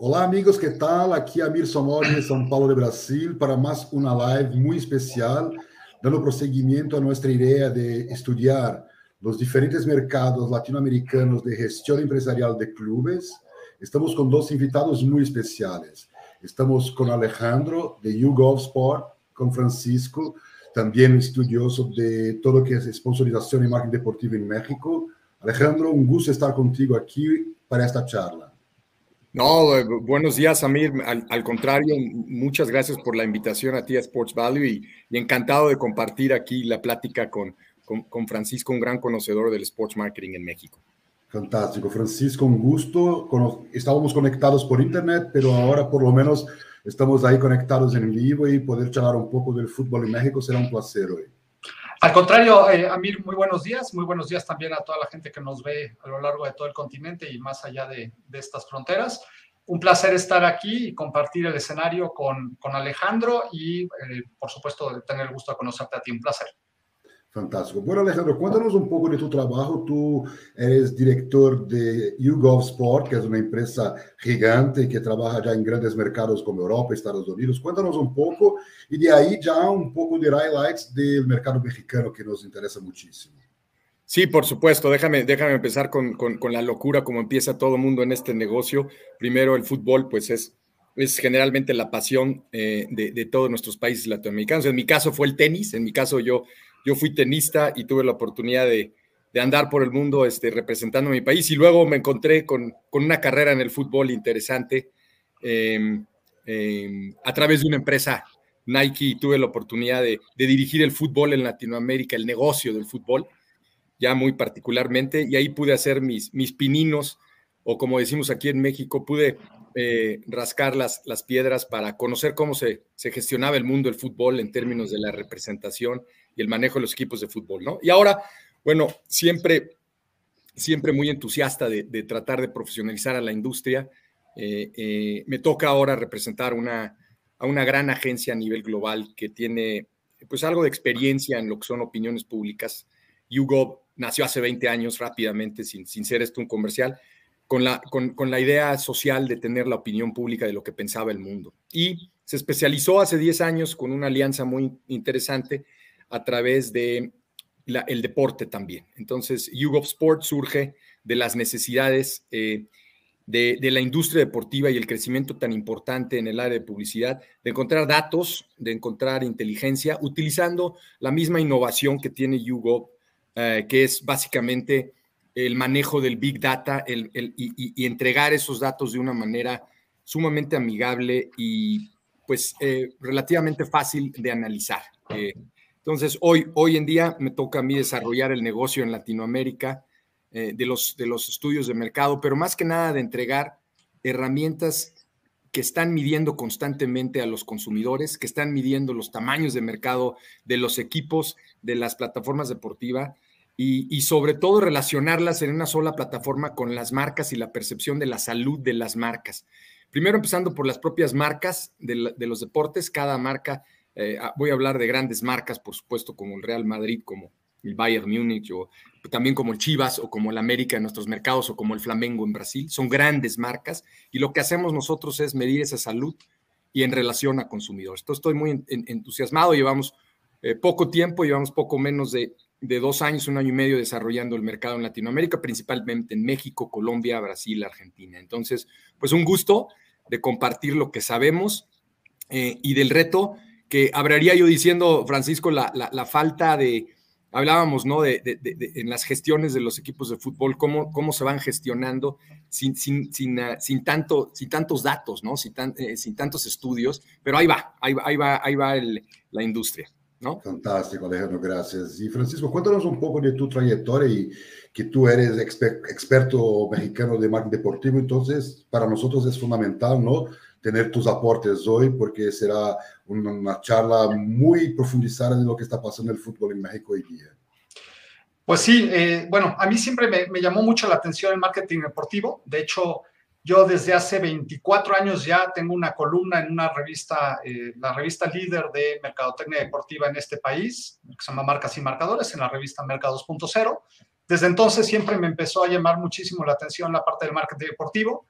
Olá, amigos, que tal? Aqui é Amir Somori, de São Paulo de Brasil, para mais uma live muito especial, dando prosseguimento a nossa ideia de estudar os diferentes mercados latino-americanos de gestão empresarial de clubes. Estamos com dois invitados muito especiais. Estamos com Alejandro, de YouGov Sport, com Francisco, também estudioso de todo o que é sponsorização e marketing deportivo em México. Alejandro, um gusto estar contigo aqui para esta charla. No, eh, buenos días, Amir. Al, contrario, muchas gracias por la invitación a ti a Sports Value y, encantado de compartir aquí la plática con, con, Francisco, un gran conocedor del sports marketing en México. Fantástico, Francisco, un gusto. Estábamos conectados por internet, pero ahora por lo menos estamos ahí conectados en vivo y poder charlar un poco del fútbol en México será un placer hoy. Al contrario, eh, Amir, muy buenos días. Muy buenos días también a toda la gente que nos ve a lo largo de todo el continente y más allá de, estas fronteras. Un placer estar aquí y compartir el escenario con, con Alejandro y, eh, por supuesto, tener el gusto de conocerte a ti. Un placer. Fantástico. Bueno, Alejandro, cuéntanos un poco de tu trabajo. Tú eres director de YouGov Sport, que es una empresa gigante que trabaja ya en grandes mercados como Europa, Estados Unidos. Cuéntanos un poco y de ahí ya un poco de highlights del mercado mexicano que nos interesa muchísimo. Sí, por supuesto. Déjame, déjame empezar con, con, con la locura, como empieza todo el mundo en este negocio. Primero, el fútbol, pues es, es generalmente la pasión eh, de, de todos nuestros países latinoamericanos. En mi caso fue el tenis. En mi caso yo yo fui tenista y tuve la oportunidad de, andar por el mundo este, representando a mi país. Y luego me encontré con, una carrera en el fútbol interesante em, em, a través de una empresa Nike y tuve la oportunidad de, dirigir el fútbol en Latinoamérica, el negocio del fútbol, ya muy particularmente, y ahí pude hacer mis, mis pininos, o como decimos aquí en México, pude eh, rascar las, las piedras para conocer cómo se, se gestionaba el mundo del fútbol en términos de la representación y el manejo de los equipos de fútbol, ¿no? Y ahora, bueno, siempre, siempre muy entusiasta de, tratar de profesionalizar a la industria. Eh, eh, me toca ahora representar una, a una gran agencia a nivel global que tiene pues algo de experiencia en lo que son opiniones públicas. YouGov nació hace 20 años rápidamente, sin, sin ser esto un comercial, con la, con, con la idea social de tener la opinión pública de lo que pensaba el mundo. Y se especializó hace 10 años con una alianza muy interesante a través de el deporte también. Entonces, YouGov Sport surge de las necesidades eh, de, la industria deportiva y el crecimiento tan importante en el área de publicidad, de encontrar datos, de encontrar inteligencia, utilizando la misma innovación que tiene YouGov, eh, que es básicamente el manejo del Big Data y, entregar esos datos de una manera sumamente amigable y pues eh, relativamente fácil de analizar. Entonces, hoy, hoy en día me toca a mí desarrollar el negocio en Latinoamérica eh, de, los, de los estudios de mercado, pero más que nada de entregar herramientas que están midiendo constantemente a los consumidores, que están midiendo los tamaños de mercado de los equipos, de las plataformas deportivas y, sobre todo relacionarlas en una sola plataforma con las marcas y la percepción de la salud de las marcas. Primero empezando por las propias marcas de, los deportes, cada marca eh, ah, voy a hablar de grandes marcas, por supuesto, como el Real Madrid, como el Bayern Múnich, o también como el Chivas, o como el América en nuestros mercados, o como el Flamengo en Brasil. Son grandes marcas y lo que hacemos nosotros es medir esa salud y en relación a consumidores. Entonces, estoy muy entusiasmado. Llevamos eh, poco tiempo, llevamos poco menos de, de dos años, un año y medio desarrollando el mercado en Latinoamérica, principalmente en México, Colombia, Brasil, Argentina. Entonces, pues un gusto de compartir lo que sabemos eh, y del reto que hablaría yo diciendo, Francisco, la, falta de, hablábamos, ¿no? De, en las gestiones de los equipos de fútbol, cómo, cómo se van gestionando sin, sin, sin, ah, sin tanto, sin tantos datos, ¿no? Sin, eh, sin, tantos estudios, pero ahí va, ahí va, ahí va, ahí va la industria. ¿No? Fantástico, Alejandro, gracias. Y Francisco, cuéntanos un poco de tu trayectoria y que tú eres experto mexicano de marketing deportivo, entonces para nosotros es fundamental, ¿no? tener tus aportes hoy porque será una charla muy profundizada de lo que está pasando en el fútbol en México hoy día. Pues sí, eh, bueno, a mí siempre me, llamó mucho la atención el marketing deportivo. De hecho, yo desde hace 24 años ya tengo una columna en una revista, eh, la revista líder de mercadotecnia deportiva en este país, que se llama Marcas y Marcadores, en la revista Merca 2.0. Desde entonces siempre me empezó a llamar muchísimo la atención la parte del marketing deportivo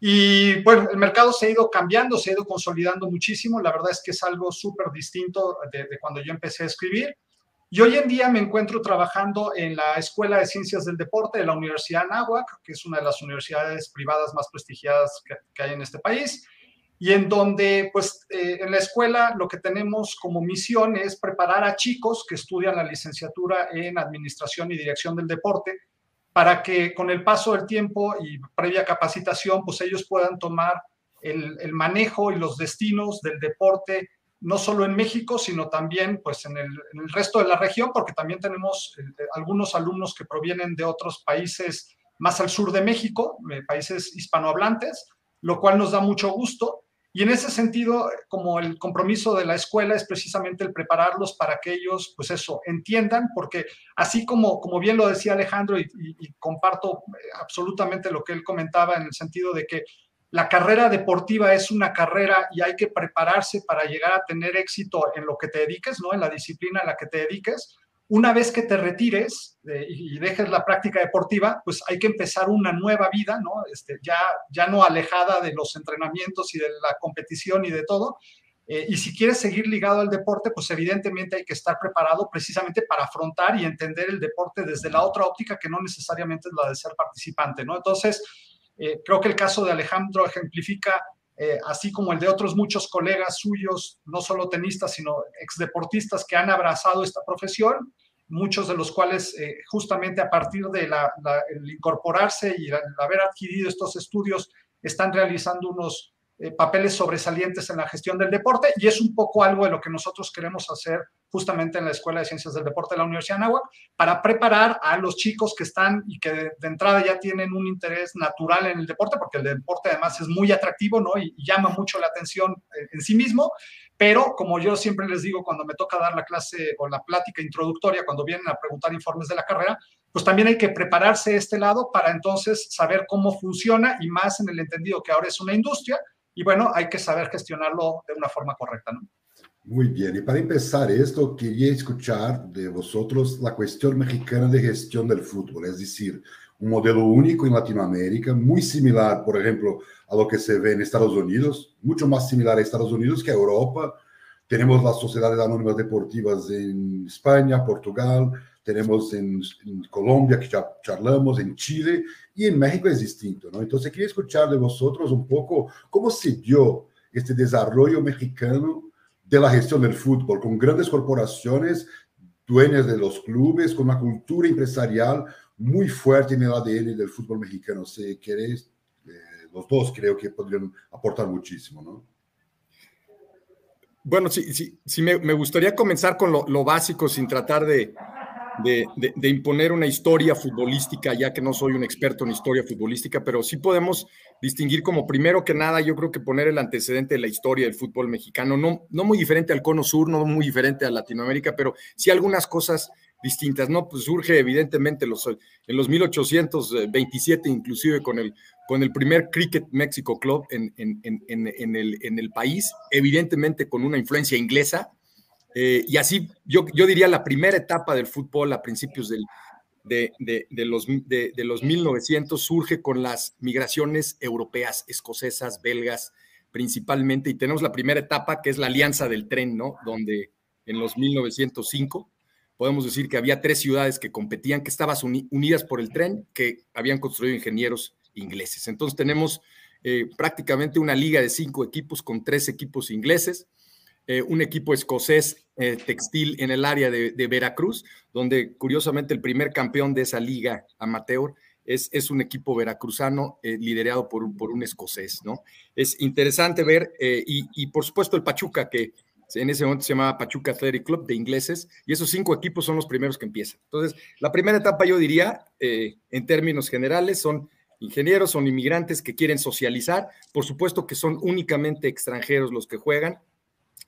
Y bueno, el mercado se ha ido cambiando, se ha ido consolidando muchísimo. La verdad es que es algo súper distinto de, cuando yo empecé a escribir. Y hoy en día me encuentro trabajando en la Escuela de Ciencias del Deporte de la Universidad Anáhuac, que es una de las universidades privadas más prestigiadas que, hay en este país, y en donde, pues, eh, en la escuela lo que tenemos como misión es preparar a chicos que estudian la licenciatura en Administración y Dirección del Deporte para que con el paso del tiempo y previa capacitación, pues ellos puedan tomar el, manejo y los destinos del deporte, no solo en México, sino también pues en el, resto de la región, porque también tenemos eh, algunos alumnos que provienen de otros países más al sur de México, eh, países hispanohablantes, lo cual nos da mucho gusto. Y en ese sentido, como el compromiso de la escuela es precisamente el prepararlos para que ellos, pues eso, entiendan, porque así como, como bien lo decía Alejandro y, comparto eh, absolutamente lo que él comentaba en el sentido de que la carrera deportiva es una carrera y hay que prepararse para llegar a tener éxito en lo que te dediques, ¿no? En la disciplina en la que te dediques una vez que te retires y dejes la práctica deportiva, pues hay que empezar una nueva vida, ¿no? Este, ya, ya no alejada de los entrenamientos y de la competición y de todo. Eh, y si quieres seguir ligado al deporte, pues evidentemente hay que estar preparado precisamente para afrontar y entender el deporte desde la otra óptica que no necesariamente es la de ser participante, ¿no? Entonces, eh, creo que el caso de Alejandro ejemplifica así como el de otros muchos colegas suyos, no solo tenistas, sino exdeportistas que han abrazado esta profesión, muchos de los cuales eh, justamente a partir de la, el incorporarse y el haber adquirido estos estudios están realizando unos eh, papeles sobresalientes en la gestión del deporte y es un poco algo de lo que nosotros queremos hacer justamente en la Escuela de Ciencias del Deporte de la Universidad de Anáhuac para preparar a los chicos que están y que de, entrada ya tienen un interés natural en el deporte, porque el deporte además es muy atractivo ¿no? y, llama mucho la atención eh, en sí mismo, pero como yo siempre les digo cuando me toca dar la clase o la plática introductoria, cuando vienen a preguntar informes de la carrera, pues también hay que prepararse este lado para entonces saber cómo funciona y más en el entendido que ahora es una industria y bueno, hay que saber gestionarlo de una forma correcta, ¿no? Muy bien, y para empezar esto, quería escuchar de vosotros la cuestión mexicana de gestión del fútbol, es decir, un modelo único en Latinoamérica, muy similar, por ejemplo, a lo que se ve en Estados Unidos, mucho más similar a Estados Unidos que a Europa. Tenemos las sociedades anónimas deportivas en España, Portugal, tenemos en, en, Colombia, que ya charlamos, en Chile, y en México es distinto, ¿no? Entonces, quería escuchar de vosotros un poco cómo se dio este desarrollo mexicano de la gestión del fútbol, con grandes corporaciones, dueñas de los clubes, con una cultura empresarial muy fuerte en el ADN del fútbol mexicano. Si queréis, eh, los dos creo que podrían aportar muchísimo, ¿no? Bueno, sí, sí, sí me, me gustaría comenzar con lo, lo básico sin tratar de, de, imponer una historia futbolística, ya que no soy un experto en historia futbolística, pero sí podemos distinguir como primero que nada, yo creo que poner el antecedente de la historia del fútbol mexicano, no, no muy diferente al cono sur, no muy diferente a Latinoamérica, pero sí algunas cosas distintas, ¿no? Pues surge evidentemente los, en los 1827, inclusive con el, con el primer Cricket Mexico Club en, en, en, en el país, evidentemente con una influencia inglesa, eh, y así, yo, yo diría la primera etapa del fútbol a principios del, de, de, los, de, los 1900 surge con las migraciones europeas, escocesas, belgas, principalmente, y tenemos la primera etapa que es la Alianza del Tren, ¿no? Donde en los 1905 podemos decir que había tres ciudades que competían, que estaban unidas por el tren, que habían construido ingenieros ingleses. Entonces tenemos eh, prácticamente una liga de cinco equipos con tres equipos ingleses eh, un equipo escocés eh, textil en el área de, Veracruz, donde curiosamente el primer campeón de esa liga amateur es, es un equipo veracruzano eh, liderado por, por, un escocés, ¿no? Es interesante ver, y, y, por supuesto el Pachuca, que en ese momento se llamaba Pachuca Athletic Club de ingleses, y esos cinco equipos son los primeros que empiezan. Entonces, la primera etapa yo diría, en términos generales, son ingenieros, son inmigrantes que quieren socializar, por supuesto que son únicamente extranjeros los que juegan,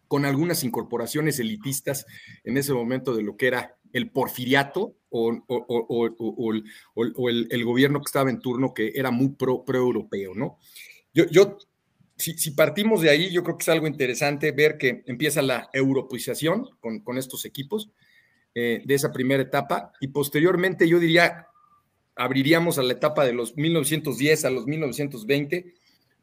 con algunas incorporaciones elitistas en ese momento de lo que era el porfiriato o, el, gobierno que estaba en turno que era muy pro-europeo, ¿no? Yo, yo si, partimos de ahí, yo creo que es algo interesante ver que empieza la europeización con, estos equipos eh, de esa primera etapa y posteriormente yo diría, abriríamos a la etapa de los 1910 a los 1920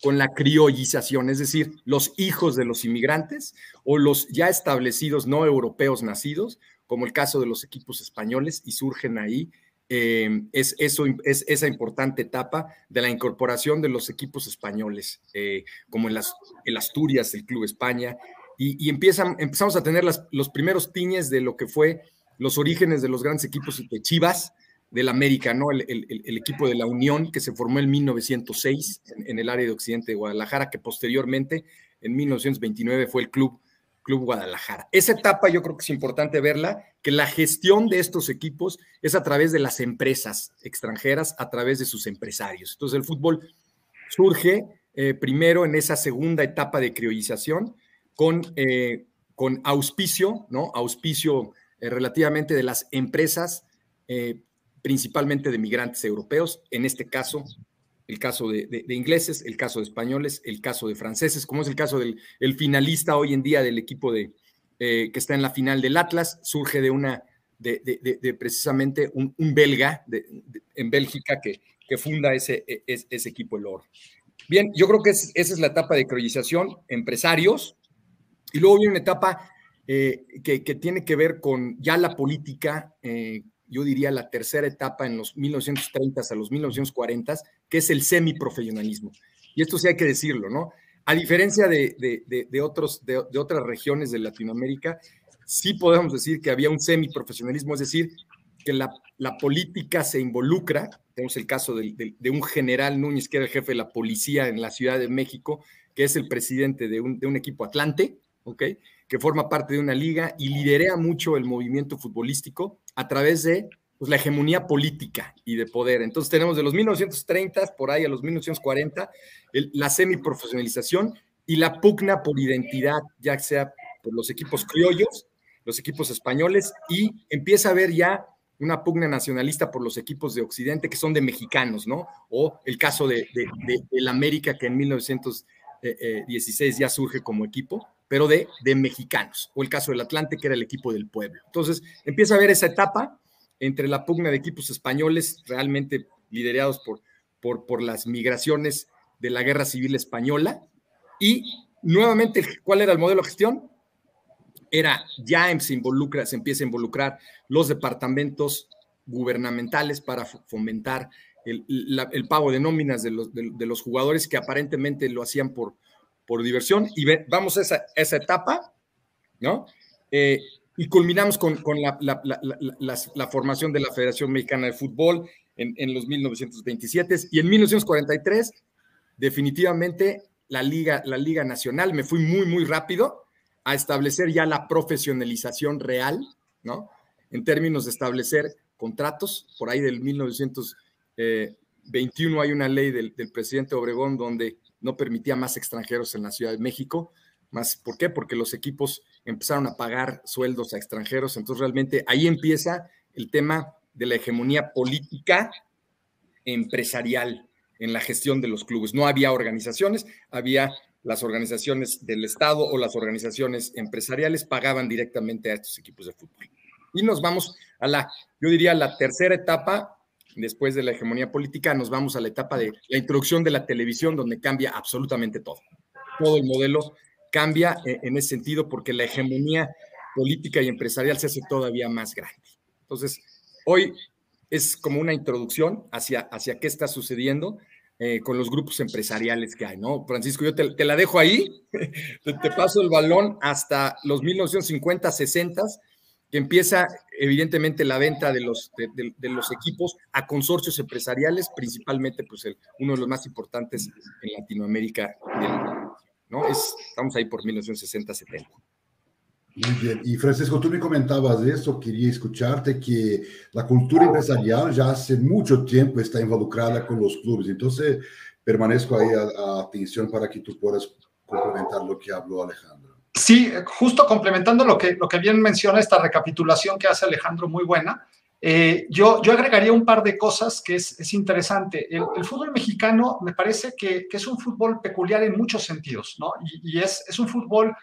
con la criollización, es decir, los hijos de los inmigrantes o los ya establecidos no europeos nacidos, como el caso de los equipos españoles, y surgen ahí eh, es, eso, es esa importante etapa de la incorporación de los equipos españoles, eh, como en las el Asturias, el Club España, y, empiezan, empezamos a tener los primeros tiñes de lo que fue los orígenes de los grandes equipos de Chivas, del América, ¿no? El, equipo de la Unión que se formó en 1906 en, el área de Occidente de Guadalajara, que posteriormente en 1929 fue el Club, Club Guadalajara. Esa etapa yo creo que es importante verla, que la gestión de estos equipos es a través de las empresas extranjeras, a través de sus empresarios. Entonces el fútbol surge eh, primero en esa segunda etapa de criollización con, eh, con auspicio, ¿no? Auspicio eh, relativamente de las empresas principalmente de migrantes europeos, en este caso, el caso de, ingleses, el caso de españoles, el caso de franceses, como es el caso del finalista hoy en día del equipo de, eh, que está en la final del Atlas, surge de una, de, precisamente un, belga en Bélgica que, que funda ese, e, ese, equipo, el Oro. Bien, yo creo que esa es la etapa de criollización, empresarios, y luego viene una etapa eh, que, que, tiene que ver con ya la política, eh, yo diría la tercera etapa en los 1930 a los 1940, que es el semiprofesionalismo. Y esto sí hay que decirlo, ¿no? A diferencia de, de, otros, de, otras regiones de Latinoamérica, sí podemos decir que había un semiprofesionalismo, es decir, que la, la política se involucra. Tenemos el caso de, un general Núñez, que era el jefe de la policía en la Ciudad de México, que es el presidente de un, un equipo Atlante, ¿ok? Que forma parte de una liga y lidera mucho el movimiento futbolístico a través de pues, la hegemonía política y de poder. Entonces tenemos de los 1930 por ahí a los 1940 la semiprofesionalización y la pugna por identidad, ya sea por los equipos criollos, los equipos españoles, y empieza a haber ya una pugna nacionalista por los equipos de Occidente que son de mexicanos, ¿no? O el caso de, de, América que en 1916 ya surge como equipo, pero de, de mexicanos, o el caso del Atlante, que era el equipo del pueblo. Entonces, empieza a haber esa etapa entre la pugna de equipos españoles, realmente liderados por, por, por las migraciones de la Guerra Civil Española, y nuevamente, ¿cuál era el modelo de gestión? Era ya se involucra, se empieza a involucrar los departamentos gubernamentales para fomentar el, el pago de nóminas de los, de los jugadores que aparentemente lo hacían por, por diversión y vamos a esa, esa etapa, ¿no? Eh, y culminamos con, con la, la, la, formación de la Federación Mexicana de Fútbol en, en, los 1927 y en 1943 definitivamente la Liga, la Liga Nacional, me fui muy, muy rápido a establecer ya la profesionalización real, ¿no? En términos de establecer contratos, por ahí del 1921 hay una ley del, del presidente Obregón donde no permitía más extranjeros en la Ciudad de México. Más, ¿Por qué? Porque los equipos empezaron a pagar sueldos a extranjeros. Entonces, realmente ahí empieza el tema de la hegemonía política empresarial en la gestión de los clubes. No había organizaciones, había las organizaciones del Estado o las organizaciones empresariales pagaban directamente a estos equipos de fútbol. Y nos vamos a la, yo diría, la tercera etapa después de la hegemonía política, nos vamos a la etapa de la introducción de la televisión, donde cambia absolutamente todo. Todo el modelo cambia eh, en ese sentido porque la hegemonía política y empresarial se hace todavía más grande. Entonces, hoy es como una introducción hacia, hacia qué está sucediendo eh, con los grupos empresariales que hay, ¿no? Francisco, yo te, la dejo ahí, te, te, paso el balón hasta los 1950, 60 que empieza evidentemente la venta de los, de, los equipos a consorcios empresariales, principalmente pues el, uno de los más importantes en Latinoamérica. ¿no? Es, estamos ahí por 1960-70. Muy bien. Y Francisco, tú me comentabas de eso, quería escucharte que la cultura empresarial ya hace mucho tiempo está involucrada con los clubes. Entonces, permanezco ahí a atención para que tú puedas complementar lo que habló Alejandro. Sí, justo complementando lo que, lo que bien menciona esta recapitulación que hace Alejandro, muy buena. Eh, yo, yo agregaría un par de cosas que es, es interesante. El, fútbol mexicano me parece que, que, es un fútbol peculiar en muchos sentidos, ¿no? Y, es, es, un fútbol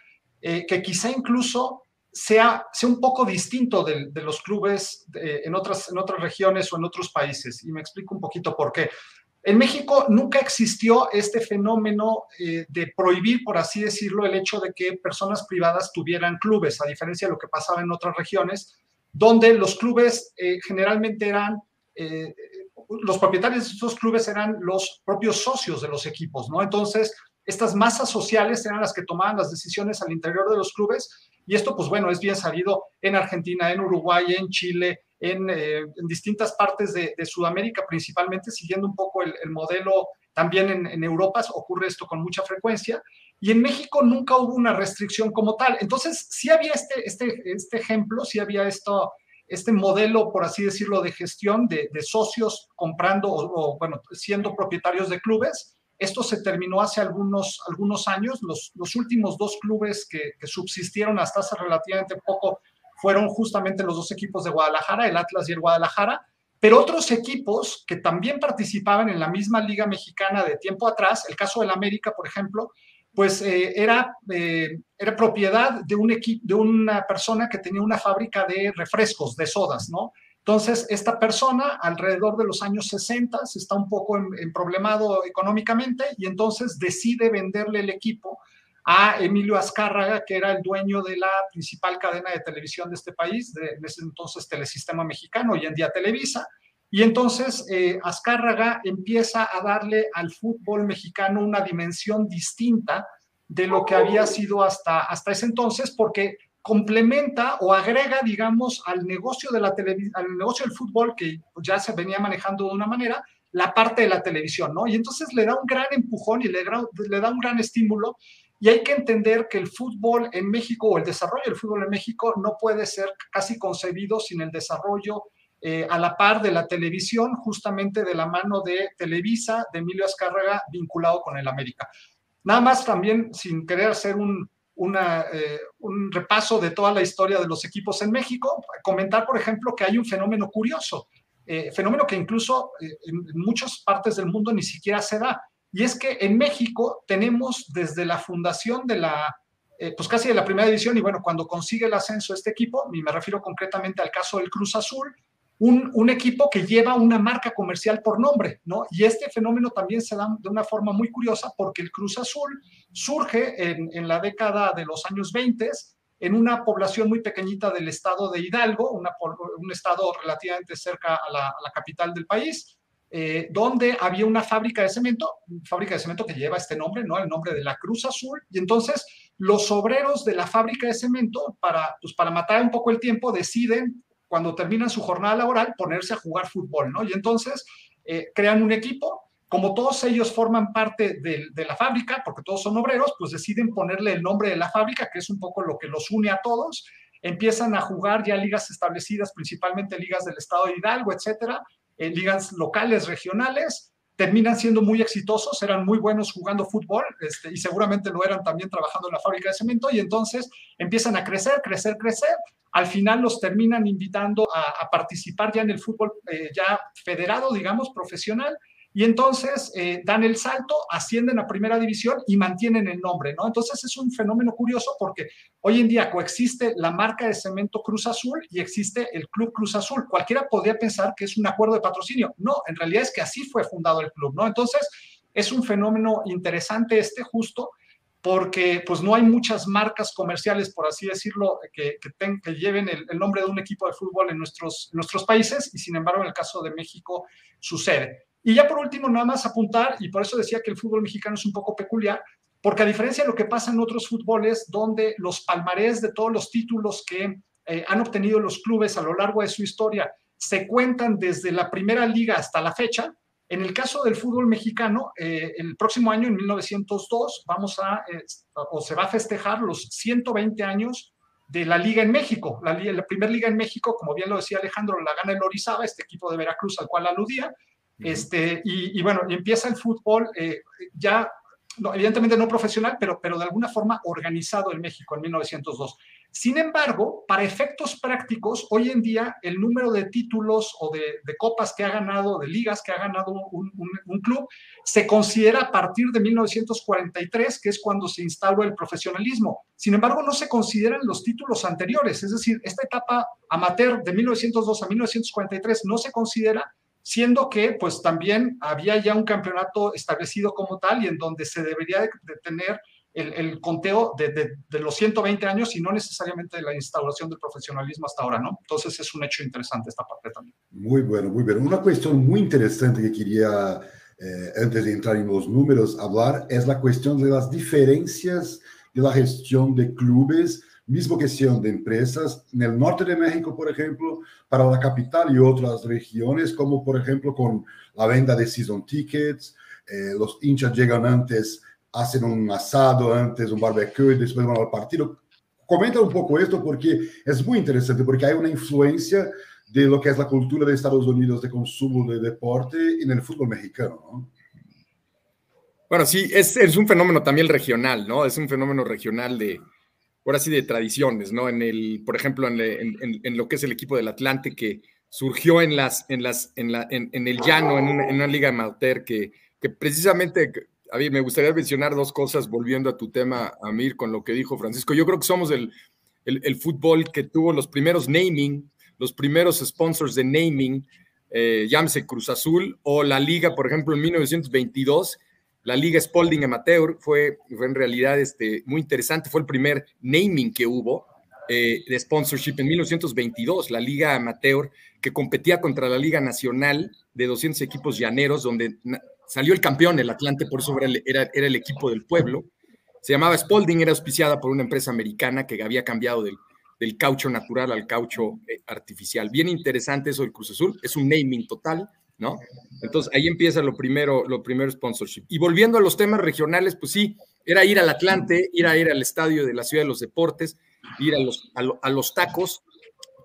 eh, que quizá incluso sea, sea un poco distinto de, los clubes en, otras, en otras regiones o en otros países. Y me explico un poquito por qué. En México nunca existió este fenómeno eh, de prohibir, por así decirlo, el hecho de que personas privadas tuvieran clubes, a diferencia de lo que pasaba en otras regiones, donde los clubes eh, generalmente eran, eh, los propietarios de esos clubes eran los propios socios de los equipos, ¿no? Entonces, estas masas sociales eran las que tomaban las decisiones al interior de los clubes y esto, pues bueno, es bien sabido en Argentina, en Uruguay, en Chile, en, eh, distintas partes de, Sudamérica, principalmente siguiendo un poco el, modelo también en, Europa, ocurre esto con mucha frecuencia. Y en México nunca hubo una restricción como tal. Entonces, sí había este, este, este ejemplo, sí había esto, este modelo, por así decirlo, de gestión de, socios comprando o, bueno, siendo propietarios de clubes. Esto se terminó hace algunos, algunos años. Los, los últimos dos clubes que, que, subsistieron hasta hace relativamente poco fueron justamente los dos equipos de Guadalajara, el Atlas y el Guadalajara, pero otros equipos que también participaban en la misma liga mexicana de tiempo atrás, el caso del América, por ejemplo, pues eh, era, eh, era propiedad de un de una persona que tenía una fábrica de refrescos, de sodas, ¿no? Entonces, esta persona, alrededor de los años 60, está un poco en, en problemado económicamente y entonces decide venderle el equipo a Emilio Azcárraga, que era el dueño de la principal cadena de televisión de este país, de, en ese entonces Telesistema Mexicano, hoy en día Televisa. Y entonces eh, Azcárraga empieza a darle al fútbol mexicano una dimensión distinta de lo que había sido hasta, hasta ese entonces, porque complementa o agrega, digamos, al negocio, de la al negocio del fútbol, que ya se venía manejando de una manera, la parte de la televisión, ¿no? Y entonces le da un gran empujón y le, le da un gran estímulo y hay que entender que el fútbol en México o el desarrollo del fútbol en México no puede ser casi concebido sin el desarrollo eh, a la par de la televisión, justamente de la mano de Televisa, de Emilio Azcárraga, vinculado con el América. Nada más también, sin querer hacer un, eh, un repaso de toda la historia de los equipos en México, comentar, por ejemplo, que hay un fenómeno curioso, eh, fenómeno que incluso en muchas partes del mundo ni siquiera se da. Y es que en México tenemos desde la fundación de la, eh, pues casi de la primera división, y bueno, cuando consigue el ascenso este equipo, y me refiero concretamente al caso del Cruz Azul, un, un, equipo que lleva una marca comercial por nombre, ¿no? Y este fenómeno también se da de una forma muy curiosa porque el Cruz Azul surge en, en la década de los años 20 en una población muy pequeñita del estado de Hidalgo, una, un estado relativamente cerca a la, a la capital del país, eh, donde había una fábrica de cemento, fábrica de cemento que lleva este nombre, ¿no? El nombre de la Cruz Azul. Y entonces los obreros de la fábrica de cemento, para, pues, para matar un poco el tiempo, deciden, cuando terminan su jornada laboral, ponerse a jugar fútbol, ¿no? Y entonces eh, crean un equipo. Como todos ellos forman parte de, de la fábrica, porque todos son obreros, pues deciden ponerle el nombre de la fábrica, que es un poco lo que los une a todos empiezan a jugar ya ligas establecidas, principalmente ligas del estado de Hidalgo, etcétera, en ligas locales, regionales, terminan siendo muy exitosos, eran muy buenos jugando fútbol este, y seguramente lo eran también trabajando en la fábrica de cemento y entonces empiezan a crecer, crecer, crecer. Al final los terminan invitando a, participar ya en el fútbol eh, ya federado, digamos, profesional y entonces eh, dan el salto, ascienden a primera división y mantienen el nombre, ¿no? Entonces es un fenómeno curioso porque hoy en día coexiste la marca de cemento Cruz Azul y existe el Club Cruz Azul. Cualquiera podría pensar que es un acuerdo de patrocinio. No, en realidad es que así fue fundado el club, ¿no? Entonces es un fenómeno interesante este justo porque pues no hay muchas marcas comerciales, por así decirlo, que, lleven el, nombre de un equipo de fútbol en nuestros países y sin embargo en el caso de México sucede. Y ya por último, nada más apuntar, y por eso decía que el fútbol mexicano es un poco peculiar, porque a diferencia de lo que pasa en otros fútboles, donde los palmarés de todos los títulos que eh, han obtenido los clubes a lo largo de su historia se cuentan desde la primera liga hasta la fecha, en el caso del fútbol mexicano, eh, el próximo año, en 1902, vamos a, eh, o se va a festejar los 120 años de la liga en México. La, la primera liga en México, como bien lo decía Alejandro, la gana el Orizaba, este equipo de Veracruz al cual aludía, este, y, y, bueno, empieza el fútbol eh, ya, evidentemente no profesional, pero, pero de alguna forma organizado en México en 1902. Sin embargo, para efectos prácticos, hoy en día el número de títulos o de, copas que ha ganado, de ligas que ha ganado un, un, un, club, se considera a partir de 1943, que es cuando se instaló el profesionalismo. Sin embargo, no se consideran los títulos anteriores, es decir, esta etapa amateur de 1902 a 1943 no se considera siendo que pues también había ya un campeonato establecido como tal y en donde se debería de, tener el, conteo de, los 120 años y no necesariamente de la instauración del profesionalismo hasta ahora, ¿no? Entonces es un hecho interesante esta parte también. Muy bueno, muy bueno. Una cuestión muy interesante que quería, eh, antes de entrar en los números, hablar es la cuestión de las diferencias de la gestión de clubes mismo que sean de empresas en el norte de México, por ejemplo, para la capital y otras regiones, como por ejemplo con la venta de season tickets, eh, los hinchas llegan antes, hacen un asado antes, un barbecue y después van al partido. Comenta un poco esto porque es muy interesante, porque hay una influencia de lo que es la cultura de Estados Unidos de consumo de deporte en el fútbol mexicano, ¿no? Bueno, sí, es, es un fenómeno también regional, ¿no? Es un fenómeno regional de, por así de tradiciones, ¿no? En el, por ejemplo, en, lo que es el equipo del Atlante, que surgió en las, en las, en la, en, el llano, en una, liga amateur, que, que precisamente, a mí me gustaría mencionar dos cosas, volviendo a tu tema, Amir, con lo que dijo Francisco. Yo creo que somos el, el, fútbol que tuvo los primeros naming, los primeros sponsors de naming, eh, llámese Cruz Azul, o la liga, por ejemplo, en 1922, la Liga Spalding Amateur fue, fue en realidad este, muy interesante, fue el primer naming que hubo eh, de sponsorship en 1922, la Liga Amateur, que competía contra la Liga Nacional de 200 equipos llaneros, donde salió el campeón, el Atlante, por eso era, era, el equipo del pueblo. Se llamaba Spalding, era auspiciada por una empresa americana que había cambiado del, del caucho natural al caucho eh, artificial. Bien interesante eso del Cruz Azul, es un naming total ¿no? Entonces ahí empieza lo primero, lo primero sponsorship. Y volviendo a los temas regionales, pues sí, era ir al Atlante, ir a ir al estadio de la Ciudad de los Deportes, ir a los, a, los tacos,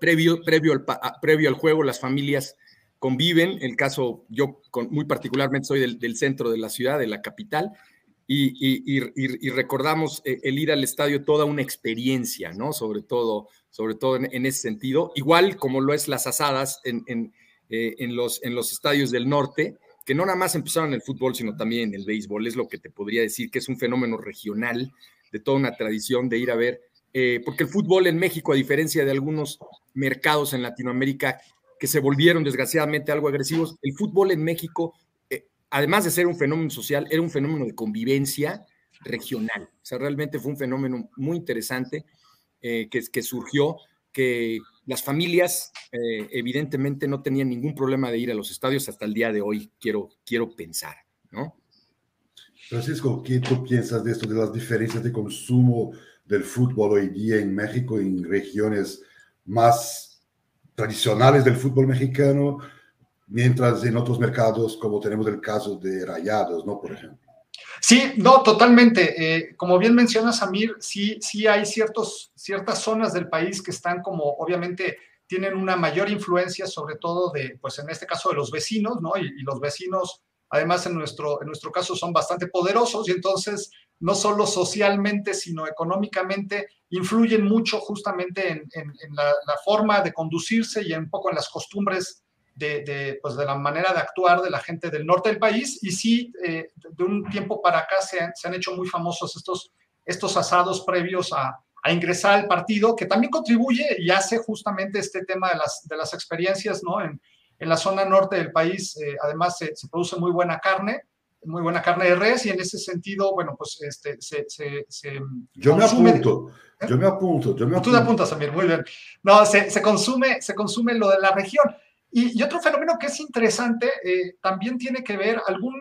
previo, previo, al, previo al juego, las familias conviven. El caso, yo muy particularmente soy del, centro de la ciudad, de la capital, y, recordamos eh, el ir al estadio toda una experiencia, ¿no? Sobre todo, sobre todo en, ese sentido. Igual como lo es las asadas en eh, en, los, en los estadios del norte, que no nada más empezaron el fútbol, sino también el béisbol. Es lo que te podría decir que es un fenómeno regional de toda una tradición de ir a ver, eh, porque el fútbol en México, a diferencia de algunos mercados en Latinoamérica que se volvieron desgraciadamente algo agresivos, el fútbol en México, eh, además de ser un fenómeno social, era un fenómeno de convivencia regional. O sea, realmente fue un fenómeno muy interesante que, que surgió, que las familias eh, evidentemente no tenían ningún problema de ir a los estadios hasta el día de hoy, quiero, quiero pensar, ¿no? Francisco, ¿qué tú piensas de esto, de las diferencias de consumo del fútbol hoy día en México, en regiones más tradicionales del fútbol mexicano, mientras en otros mercados, como tenemos el caso de Rayados, ¿no? Por ejemplo. Sí, no, totalmente. Eh, como bien mencionas, Amir, sí, sí hay ciertos, ciertas zonas del país que están como, obviamente, tienen una mayor influencia, sobre todo de, pues en este caso, de los vecinos, ¿no? Y, los vecinos, además, en nuestro, en nuestro caso, son bastante poderosos y entonces, no solo socialmente, sino económicamente, influyen mucho justamente en, la, la, forma de conducirse y un poco en las costumbres de, pues de la manera de actuar de la gente del norte del país y sí, eh, de un tiempo para acá se han, se han, hecho muy famosos estos, estos asados previos a, a, ingresar al partido, que también contribuye y hace justamente este tema de las, de las experiencias, ¿no? En, en la zona norte del país, eh, además se, se, produce muy buena carne, muy buena carne de res y en ese sentido, bueno, pues este, se, se, se yo me apunto, ¿Eh? yo me apunto, yo me apunto. Tú te apuntas, Amir, muy bien. No, se, se, consume, se consume lo de la región. Y, otro fenómeno que es interesante eh, también tiene que ver, algún,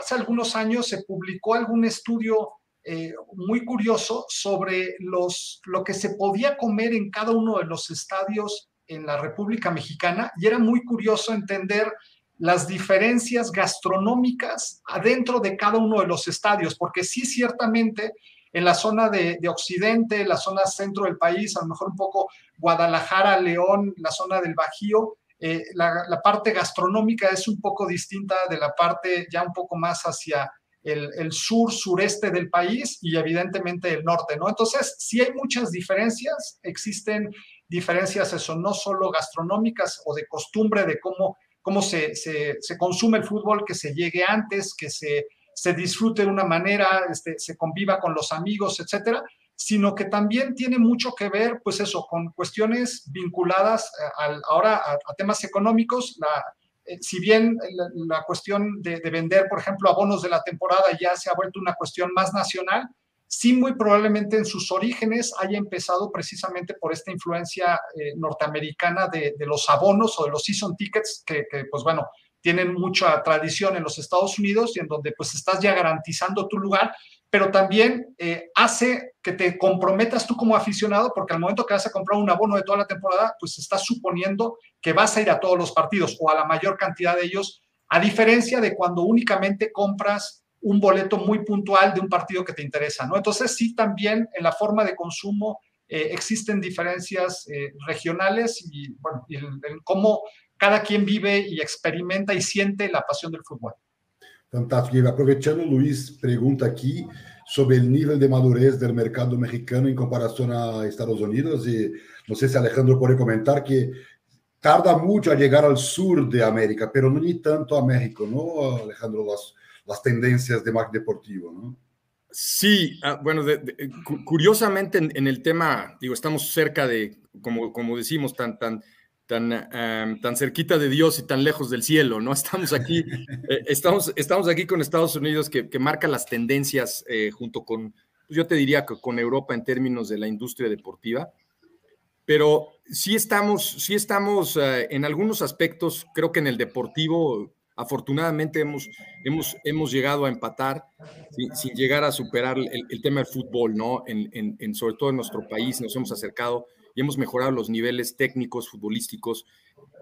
hace algunos años se publicó algún estudio eh, muy curioso sobre los, lo que se podía comer en cada uno de los estadios en la República Mexicana y era muy curioso entender las diferencias gastronómicas adentro de cada uno de los estadios, porque sí ciertamente en la zona de, Occidente, la zona centro del país, a lo mejor un poco Guadalajara, León, la zona del Bajío, eh, la, parte gastronómica es un poco distinta de la parte ya un poco más hacia el, sur, sureste del país y evidentemente el norte, ¿no? Entonces, sí hay muchas diferencias, existen diferencias, eso, no solo gastronómicas o de costumbre de cómo, cómo se, se, se consume el fútbol, que se llegue antes, que se se disfrute de una manera, este, se conviva con los amigos, etcétera, sino que también tiene mucho que ver, pues eso, con cuestiones vinculadas al, ahora a, temas económicos. La, si bien la, cuestión de, de, vender, por ejemplo, abonos de la temporada ya se ha vuelto una cuestión más nacional, sí muy probablemente en sus orígenes haya empezado precisamente por esta influencia eh, norteamericana de, los abonos o de los season tickets, que, pues bueno, tienen mucha tradición en los Estados Unidos y en donde pues estás ya garantizando tu lugar, pero también eh, hace que te comprometas tú como aficionado, porque al momento que vas a comprar un abono de toda la temporada, pues estás suponiendo que vas a ir a todos los partidos o a la mayor cantidad de ellos, a diferencia de cuando únicamente compras un boleto muy puntual de un partido que te interesa, ¿no? Entonces sí también en la forma de consumo eh, existen diferencias eh, regionales y, bueno, en, cómo cada quien vive y experimenta y siente la pasión del fútbol. Fantástico. Y aprovechando, Luis pregunta aquí sobre el nivel de madurez del mercado mexicano en comparación a Estados Unidos. Y no sé si Alejandro puede comentar que tarda mucho a llegar al sur de América, pero no ni tanto a México, ¿no, Alejandro? Las, las tendencias de Mac Deportivo, ¿no? Sí, ah, bueno, curiosamente en, el tema, digo, estamos cerca de, como, como decimos, tan, tan, tan, tan cerquita de Dios y tan lejos del cielo, ¿no? Estamos aquí, eh, estamos, estamos aquí con Estados Unidos que, marca las tendencias eh, junto con, pues yo te diría que con Europa en términos de la industria deportiva, pero sí estamos, sí estamos eh, en algunos aspectos, creo que en el deportivo Afortunadamente hemos, hemos, hemos llegado a empatar sin, llegar a superar el, tema del fútbol, ¿no? En, sobre todo en nuestro país nos hemos acercado hemos mejorado los niveles técnicos, futbolísticos,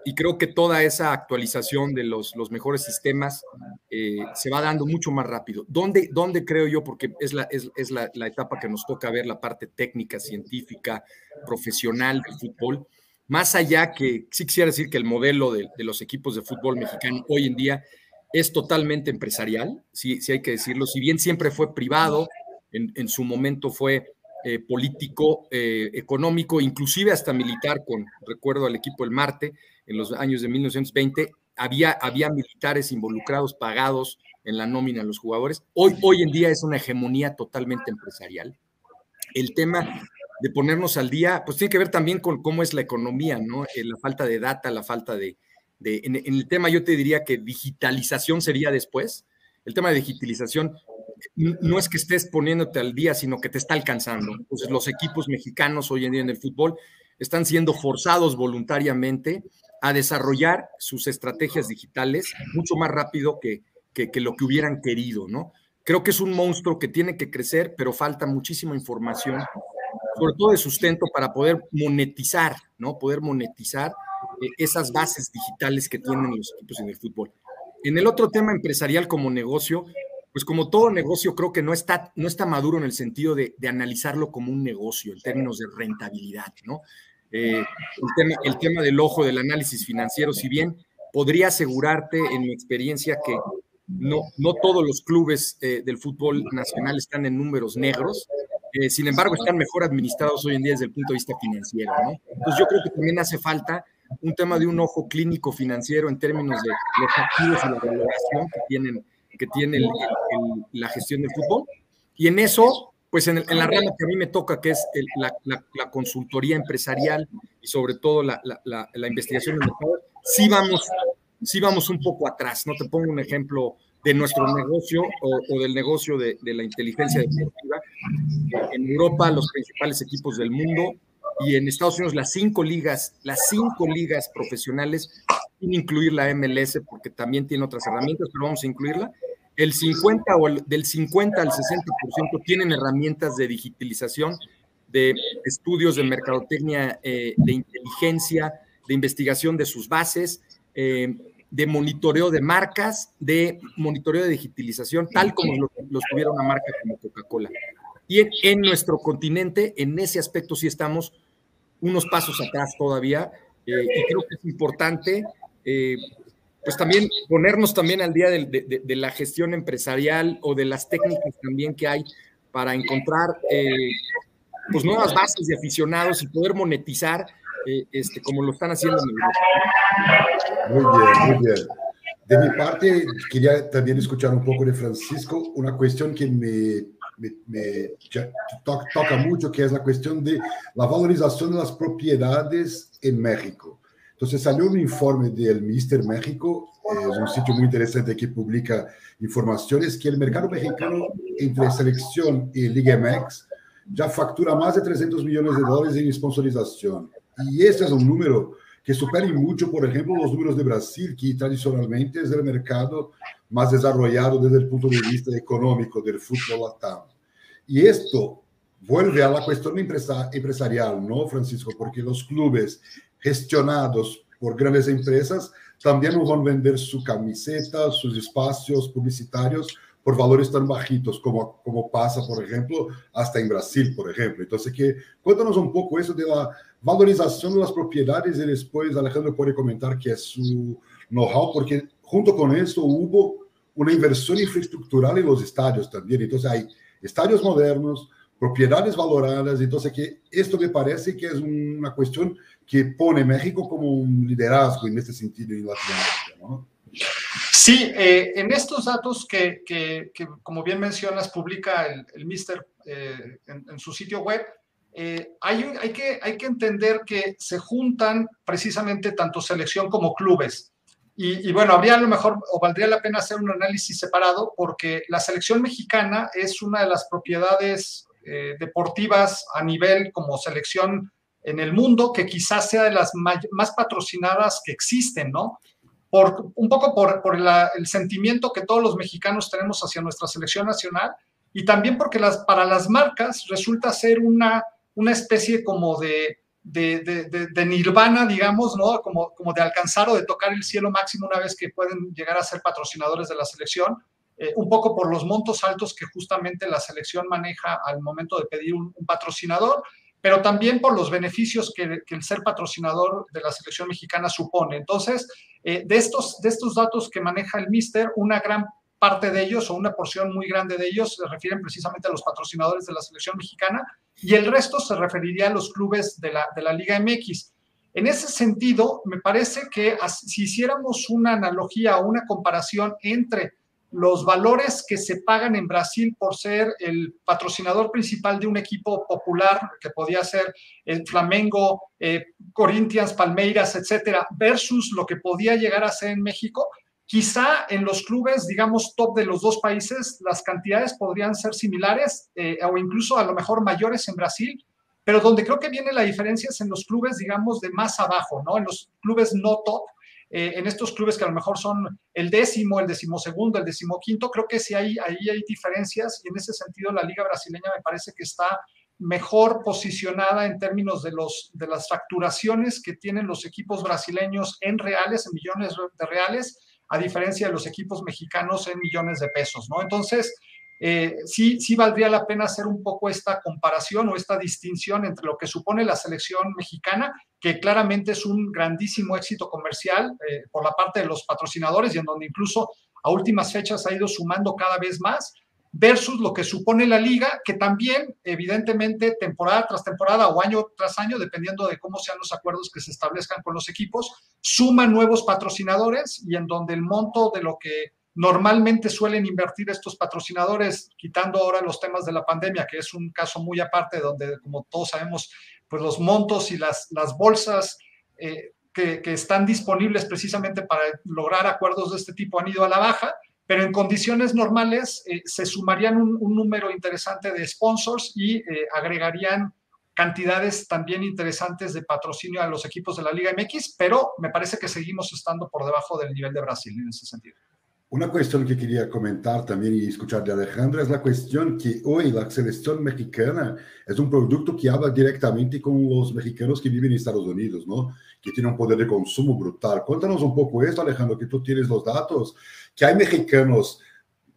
y creo que toda esa actualización de los, los mejores sistemas eh, se va dando mucho más rápido. ¿Dónde, dónde creo yo? Porque es, la, es, es la, la, etapa que nos toca ver, la parte técnica, científica, profesional del fútbol más allá que sí quisiera decir que el modelo de, los equipos de fútbol mexicano hoy en día es totalmente empresarial, sí, sí hay que decirlo, si bien siempre fue privado, en, su momento fue eh, político, eh, económico, inclusive hasta militar, con recuerdo al equipo El Marte, en los años de 1920, había, había militares involucrados, pagados en la nómina de los jugadores. Hoy, hoy en día es una hegemonía totalmente empresarial. El tema de ponernos al día, pues tiene que ver también con cómo es la economía, ¿no? Eh, la falta de data, la falta de... en, el tema yo te diría que digitalización sería después. El tema de digitalización no es que estés poniéndote al día, sino que te está alcanzando. Entonces los equipos mexicanos hoy en día en el fútbol están siendo forzados voluntariamente a desarrollar sus estrategias digitales mucho más rápido que, que, que lo que hubieran querido, ¿no? Creo que es un monstruo que tiene que crecer, pero falta muchísima información sobre todo de sustento para poder monetizar, ¿no? Poder monetizar eh, esas bases digitales que tienen los equipos en el fútbol. En el otro tema empresarial como negocio, pues como todo negocio creo que no está, no está maduro en el sentido de, analizarlo como un negocio en términos de rentabilidad, ¿no? Eh, el, tema, del ojo del análisis financiero, si bien podría asegurarte en mi experiencia que no, no todos los clubes eh, del fútbol nacional están en números negros, eh, sin embargo, están mejor administrados hoy en día desde el punto de vista financiero, ¿no? Entonces yo creo que también hace falta un tema de un ojo clínico financiero en términos de los activos y la valoración que, tienen, que tiene la gestión del fútbol. Y en eso, pues en, la rama que a mí me toca, que es la, consultoría empresarial y sobre todo la, investigación del mercado, sí vamos, sí vamos un poco atrás. No te pongo un ejemplo de nuestro negocio o, del negocio de, la inteligencia deportiva. En Europa, los principales equipos del mundo y en Estados Unidos, las cinco ligas, las cinco ligas profesionales, sin incluir la MLS, porque también tiene otras herramientas, pero vamos a incluirla. El 50 o del 50 al 60% tienen herramientas de digitalización, de estudios de mercadotecnia, eh, de inteligencia, de investigación de sus bases. Eh, de monitoreo de marcas, de monitoreo de digitalización, tal como lo, tuviera una marca como Coca-Cola. Y en, nuestro continente, en ese aspecto sí estamos unos pasos atrás todavía, eh, y creo que es importante, eh, pues también ponernos también al día de, la gestión empresarial o de las técnicas también que hay para encontrar eh, pues nuevas bases de aficionados y poder monetizar eh, este, como lo están haciendo en Muy bien, muy bien. De mi parte, quería también escuchar un poco de Francisco, una cuestión que me, me, toca mucho, que es la cuestión de la valorización de las propiedades en México. Entonces salió un informe del Mister México, es un sitio muy interesante que publica informaciones, que el mercado mexicano entre selección y Liga MX ya factura más de 300 millones de dólares en sponsorización. Y ese es un número que supera mucho, por ejemplo, los números de Brasil, que tradicionalmente es el mercado más desarrollado desde el punto de vista económico del fútbol latam. Y esto vuelve a la cuestión empresarial, ¿no, Francisco? Porque los clubes gestionados por grandes empresas también nos van a vender su camiseta, sus espacios publicitarios por valores tan bajitos como, como pasa, por ejemplo, hasta en Brasil, por ejemplo. Entonces, que, cuéntanos un poco eso de la valorización de las propiedades y después Alejandro puede comentar que es su know-how, porque junto con eso hubo una inversión infraestructural en los estadios también. Entonces, hay estadios modernos, propiedades valoradas, entonces que esto me parece que es una cuestión que pone México como un liderazgo en este sentido en Latinoamérica, ¿no? Sí, eh, en estos datos que, que, como bien mencionas, publica el, el Mister eh, en, su sitio web, eh, hay, hay, que, hay que entender que se juntan precisamente tanto selección como clubes. Y, y, bueno, habría a lo mejor o valdría la pena hacer un análisis separado porque la selección mexicana es una de las propiedades deportivas a nivel como selección en el mundo que quizás sea de las más patrocinadas que existen, ¿no? Por, un poco por, por el sentimiento que todos los mexicanos tenemos hacia nuestra selección nacional y también porque las, para las marcas resulta ser una, una especie como de, de, de, nirvana, digamos, ¿no? Como, como de alcanzar o de tocar el cielo máximo una vez que pueden llegar a ser patrocinadores de la selección, eh, un poco por los montos altos que justamente la selección maneja al momento de pedir un patrocinador pero también por los beneficios que, el ser patrocinador de la selección mexicana supone. Entonces, eh, de, estos, de estos datos que maneja el Mister, una gran parte de ellos o una porción muy grande de ellos se refieren precisamente a los patrocinadores de la selección mexicana y el resto se referiría a los clubes de la, de la Liga MX. En ese sentido, me parece que si hiciéramos una analogía o una comparación entre los valores que se pagan en Brasil por ser el patrocinador principal de un equipo popular, que podía ser el Flamengo, eh, Corinthians, Palmeiras, etcétera, versus lo que podía llegar a ser en México, quizá en los clubes, digamos, top de los dos países, las cantidades podrían ser similares eh, o incluso a lo mejor mayores en Brasil, pero donde creo que viene la diferencia es en los clubes, digamos, de más abajo, ¿no? En los clubes no top, eh, en estos clubes que a lo mejor son el décimo, el decimosegundo, el decimoquinto, creo que sí hay, ahí hay diferencias y en ese sentido la liga brasileña me parece que está mejor posicionada en términos de, los, de las facturaciones que tienen los equipos brasileños en reales, en millones de reales, a diferencia de los equipos mexicanos en millones de pesos, ¿no? Entonces, eh, sí, sí valdría la pena hacer un poco esta comparación o esta distinción entre lo que supone la selección mexicana, que claramente es un grandísimo éxito comercial eh, por la parte de los patrocinadores y en donde incluso a últimas fechas ha ido sumando cada vez más, versus lo que supone la liga, que también, evidentemente, temporada tras temporada o año tras año, dependiendo de cómo sean los acuerdos que se establezcan con los equipos, suma nuevos patrocinadores y en donde el monto de lo que Normalmente suelen invertir estos patrocinadores, quitando ahora los temas de la pandemia, que es un caso muy aparte, donde, como todos sabemos, pues los montos y las, las bolsas eh, que, están disponibles precisamente para lograr acuerdos de este tipo han ido a la baja, pero en condiciones normales eh, se sumarían un, número interesante de sponsors y eh, agregarían cantidades también interesantes de patrocinio a los equipos de la Liga MX, pero me parece que seguimos estando por debajo del nivel de Brasil en ese sentido. Una cuestión que quería comentar también y escuchar de Alejandra es la cuestión que hoy la selección mexicana es un producto que habla directamente con los mexicanos que viven en Estados Unidos, ¿no? Que tiene un poder de consumo brutal. Cuéntanos un poco esto, Alejandro, que tú tienes los datos, que hay mexicanos,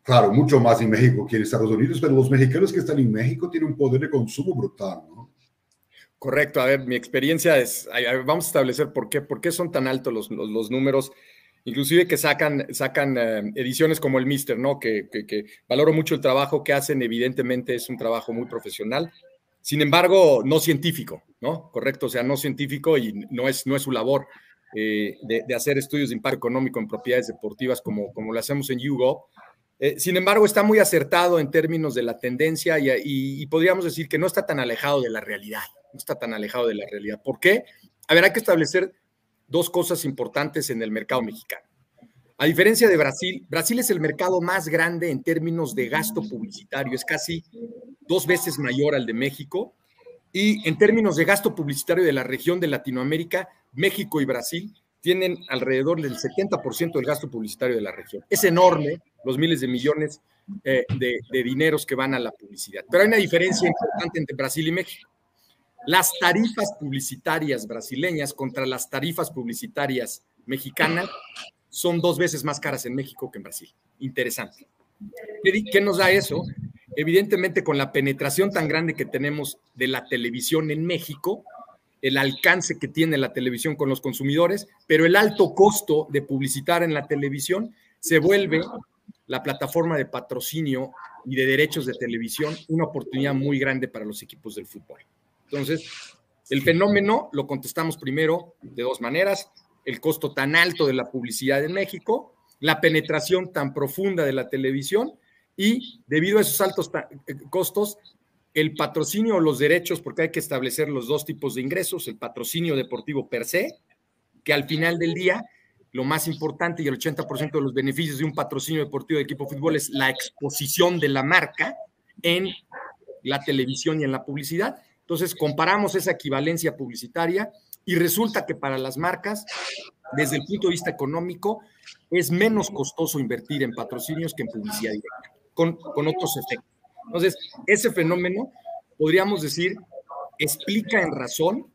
claro, mucho más en México que en Estados Unidos, pero los mexicanos que están en México tienen un poder de consumo brutal, ¿no? Correcto, a ver, mi experiencia es, vamos a establecer por qué, por qué son tan altos los, los, los números inclusive que sacan, sacan eh, ediciones como el Mister, ¿no? Que, que, valoro mucho el trabajo que hacen, evidentemente es un trabajo muy profesional, sin embargo, no científico, ¿no? Correcto, o sea, no científico y no es, no es su labor eh, de, hacer estudios de impacto económico en propiedades deportivas como, como lo hacemos en Yugo. Eh, sin embargo, está muy acertado en términos de la tendencia y, podríamos decir que no está tan alejado de la realidad. No está tan alejado de la realidad. ¿Por qué? A ver, hay que establecer dos cosas importantes en el mercado mexicano. A diferencia de Brasil, Brasil es el mercado más grande en términos de gasto publicitario, es casi dos veces mayor al de México. Y en términos de gasto publicitario de la región de Latinoamérica, México y Brasil tienen alrededor del 70% del gasto publicitario de la región. Es enorme los miles de millones eh, de, de dineros que van a la publicidad. Pero hay una diferencia importante entre Brasil y México. Las tarifas publicitarias brasileñas contra las tarifas publicitarias mexicanas son dos veces más caras en México que en Brasil. Interesante. ¿Qué nos da eso? Evidentemente, con la penetración tan grande que tenemos de la televisión en México, el alcance que tiene la televisión con los consumidores, pero el alto costo de publicitar en la televisión se vuelve la plataforma de patrocinio y de derechos de televisión una oportunidad muy grande para los equipos del fútbol. Entonces, el fenómeno lo contestamos primero de dos maneras, el costo tan alto de la publicidad en México, la penetración tan profunda de la televisión y debido a esos altos eh, costos, el patrocinio o los derechos, porque hay que establecer los dos tipos de ingresos, el patrocinio deportivo per se, que al final del día, lo más importante y el 80% de los beneficios de un patrocinio deportivo de equipo de fútbol es la exposición de la marca en la televisión y en la publicidad. Entonces, comparamos esa equivalencia publicitaria y resulta que para las marcas, desde el punto de vista económico, es menos costoso invertir en patrocinios que en publicidad directa, con, con otros efectos. Entonces, ese fenómeno, podríamos decir, explica en razón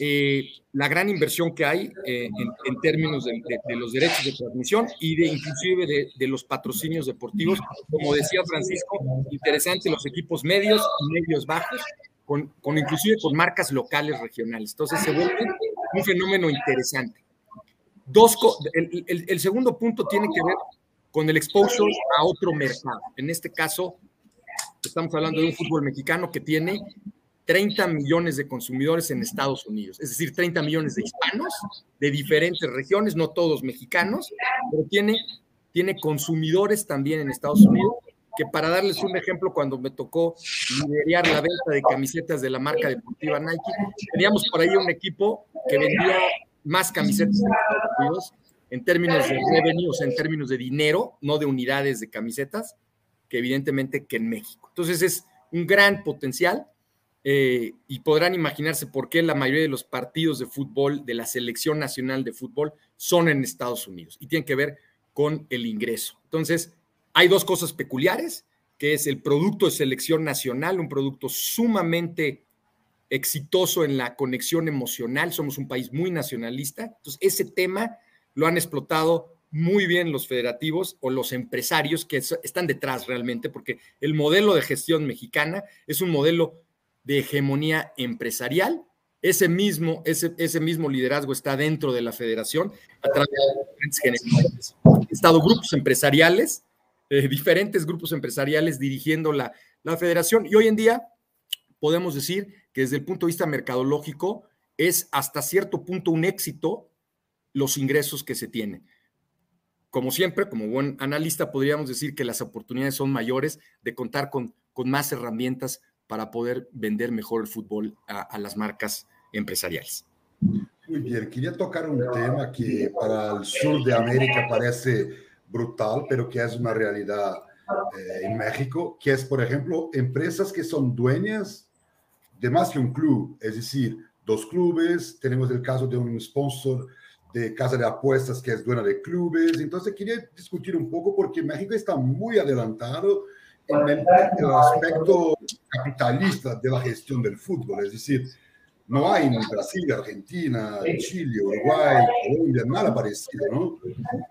eh, la gran inversión que hay eh, en, términos de, los derechos de transmisión y de inclusive de, los patrocinios deportivos. Como decía Francisco, interesante los equipos medios y medios bajos, con, con inclusive con marcas locales regionales. Entonces se vuelve un fenómeno interesante. Dos, el, el segundo punto tiene que ver con el exposure a otro mercado. En este caso, Estamos hablando de un fútbol mexicano que tiene 30 millones de consumidores en Estados Unidos, es decir, 30 millones de hispanos de diferentes regiones, no todos mexicanos, pero tiene, tiene consumidores también en Estados Unidos, que para darles un ejemplo, cuando me tocó liderar la venta de camisetas de la marca deportiva Nike, teníamos por ahí un equipo que vendía más camisetas en términos de revenues, en términos de dinero, no de unidades de camisetas, que evidentemente que en México. Entonces es un gran potencial eh, y podrán imaginarse por qué la mayoría de los partidos de fútbol de la selección nacional de fútbol son en Estados Unidos y tienen que ver con el ingreso. Entonces, hay dos cosas peculiares, que es el producto de selección nacional, un producto sumamente exitoso en la conexión emocional, somos un país muy nacionalista, entonces ese tema lo han explotado muy bien los federativos o los empresarios que están detrás realmente, porque el modelo de gestión mexicana es un modelo de hegemonía empresarial. Ese mismo, ese, mismo liderazgo está dentro de la federación a través de diferentes estado grupos empresariales, eh, diferentes grupos empresariales dirigiendo la, la federación. Y hoy en día podemos decir que desde el punto de vista mercadológico es hasta cierto punto un éxito los ingresos que se tienen como siempre, como buen analista, podríamos decir que las oportunidades son mayores de contar con, con más herramientas para poder vender mejor el fútbol a, las marcas empresariales. Muy bien, quería tocar un tema que para el sur de América parece brutal, pero que es una realidad eh, en México, que es, por ejemplo, empresas que son dueñas de más que un club, es decir, dos clubes, tenemos el caso de un sponsor de casa de apuestas que es dueña de clubes. Entonces quería discutir un poco porque México está muy adelantado en el, aspecto capitalista de la gestión del fútbol. Es decir, no hay en Brasil, Argentina, Chile, Uruguay, Colombia, nada parecido, ¿no?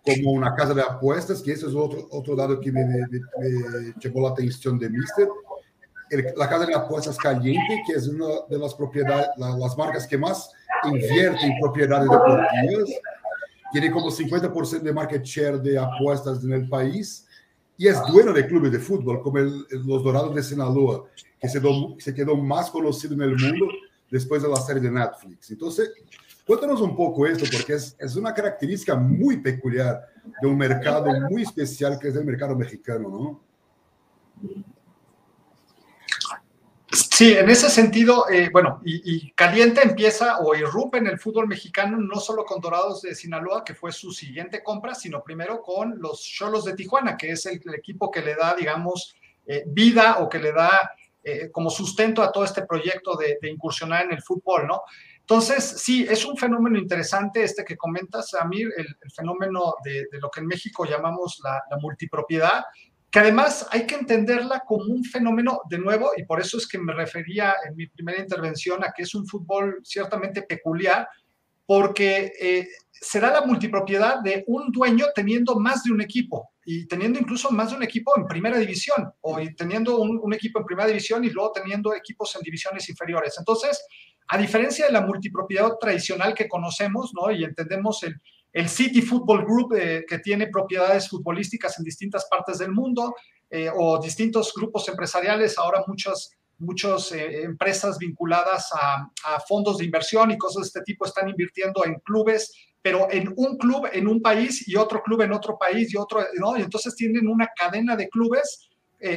Como una casa de apuestas, que ese es otro, otro lado que me, me, me llamó la atención de Mister, la casa de apuestas caliente, que es una de las propiedades, las marcas que más invierte en propiedades deportivas, tiene como 50% de market share de apuestas en el país y es dueño de clubes de fútbol como los Dorados de Sinaloa, que se, se, quedó más conocido en el mundo después de la serie de Netflix. Entonces, Cuéntanos un poco esto, porque es, es una característica muy peculiar de un mercado muy especial que es el mercado mexicano, ¿no? Sí, en ese sentido, eh, bueno, y, Caliente empieza o irrumpe en el fútbol mexicano no solo con Dorados de Sinaloa, que fue su siguiente compra, sino primero con los Cholos de Tijuana, que es el, equipo que le da, digamos, eh, vida o que le da eh, como sustento a todo este proyecto de, incursionar en el fútbol, ¿no? Entonces, sí, es un fenómeno interesante este que comentas, Amir, el, el fenómeno de, lo que en México llamamos la, la multipropiedad, que además hay que entenderla como un fenómeno de nuevo, y por eso es que me refería en mi primera intervención a que es un fútbol ciertamente peculiar, porque eh, será la multipropiedad de un dueño teniendo más de un equipo y teniendo incluso más de un equipo en primera división o teniendo un, equipo en primera división y luego teniendo equipos en divisiones inferiores. Entonces, a diferencia de la multipropiedad tradicional que conocemos, ¿no? Y entendemos el, el City Football Group, eh, que tiene propiedades futbolísticas en distintas partes del mundo, eh, o distintos grupos empresariales, ahora muchas, muchas eh, empresas vinculadas a, fondos de inversión y cosas de este tipo están invirtiendo en clubes, pero en un club en un país y otro club en otro país y otro, ¿no? Y entonces tienen una cadena de clubes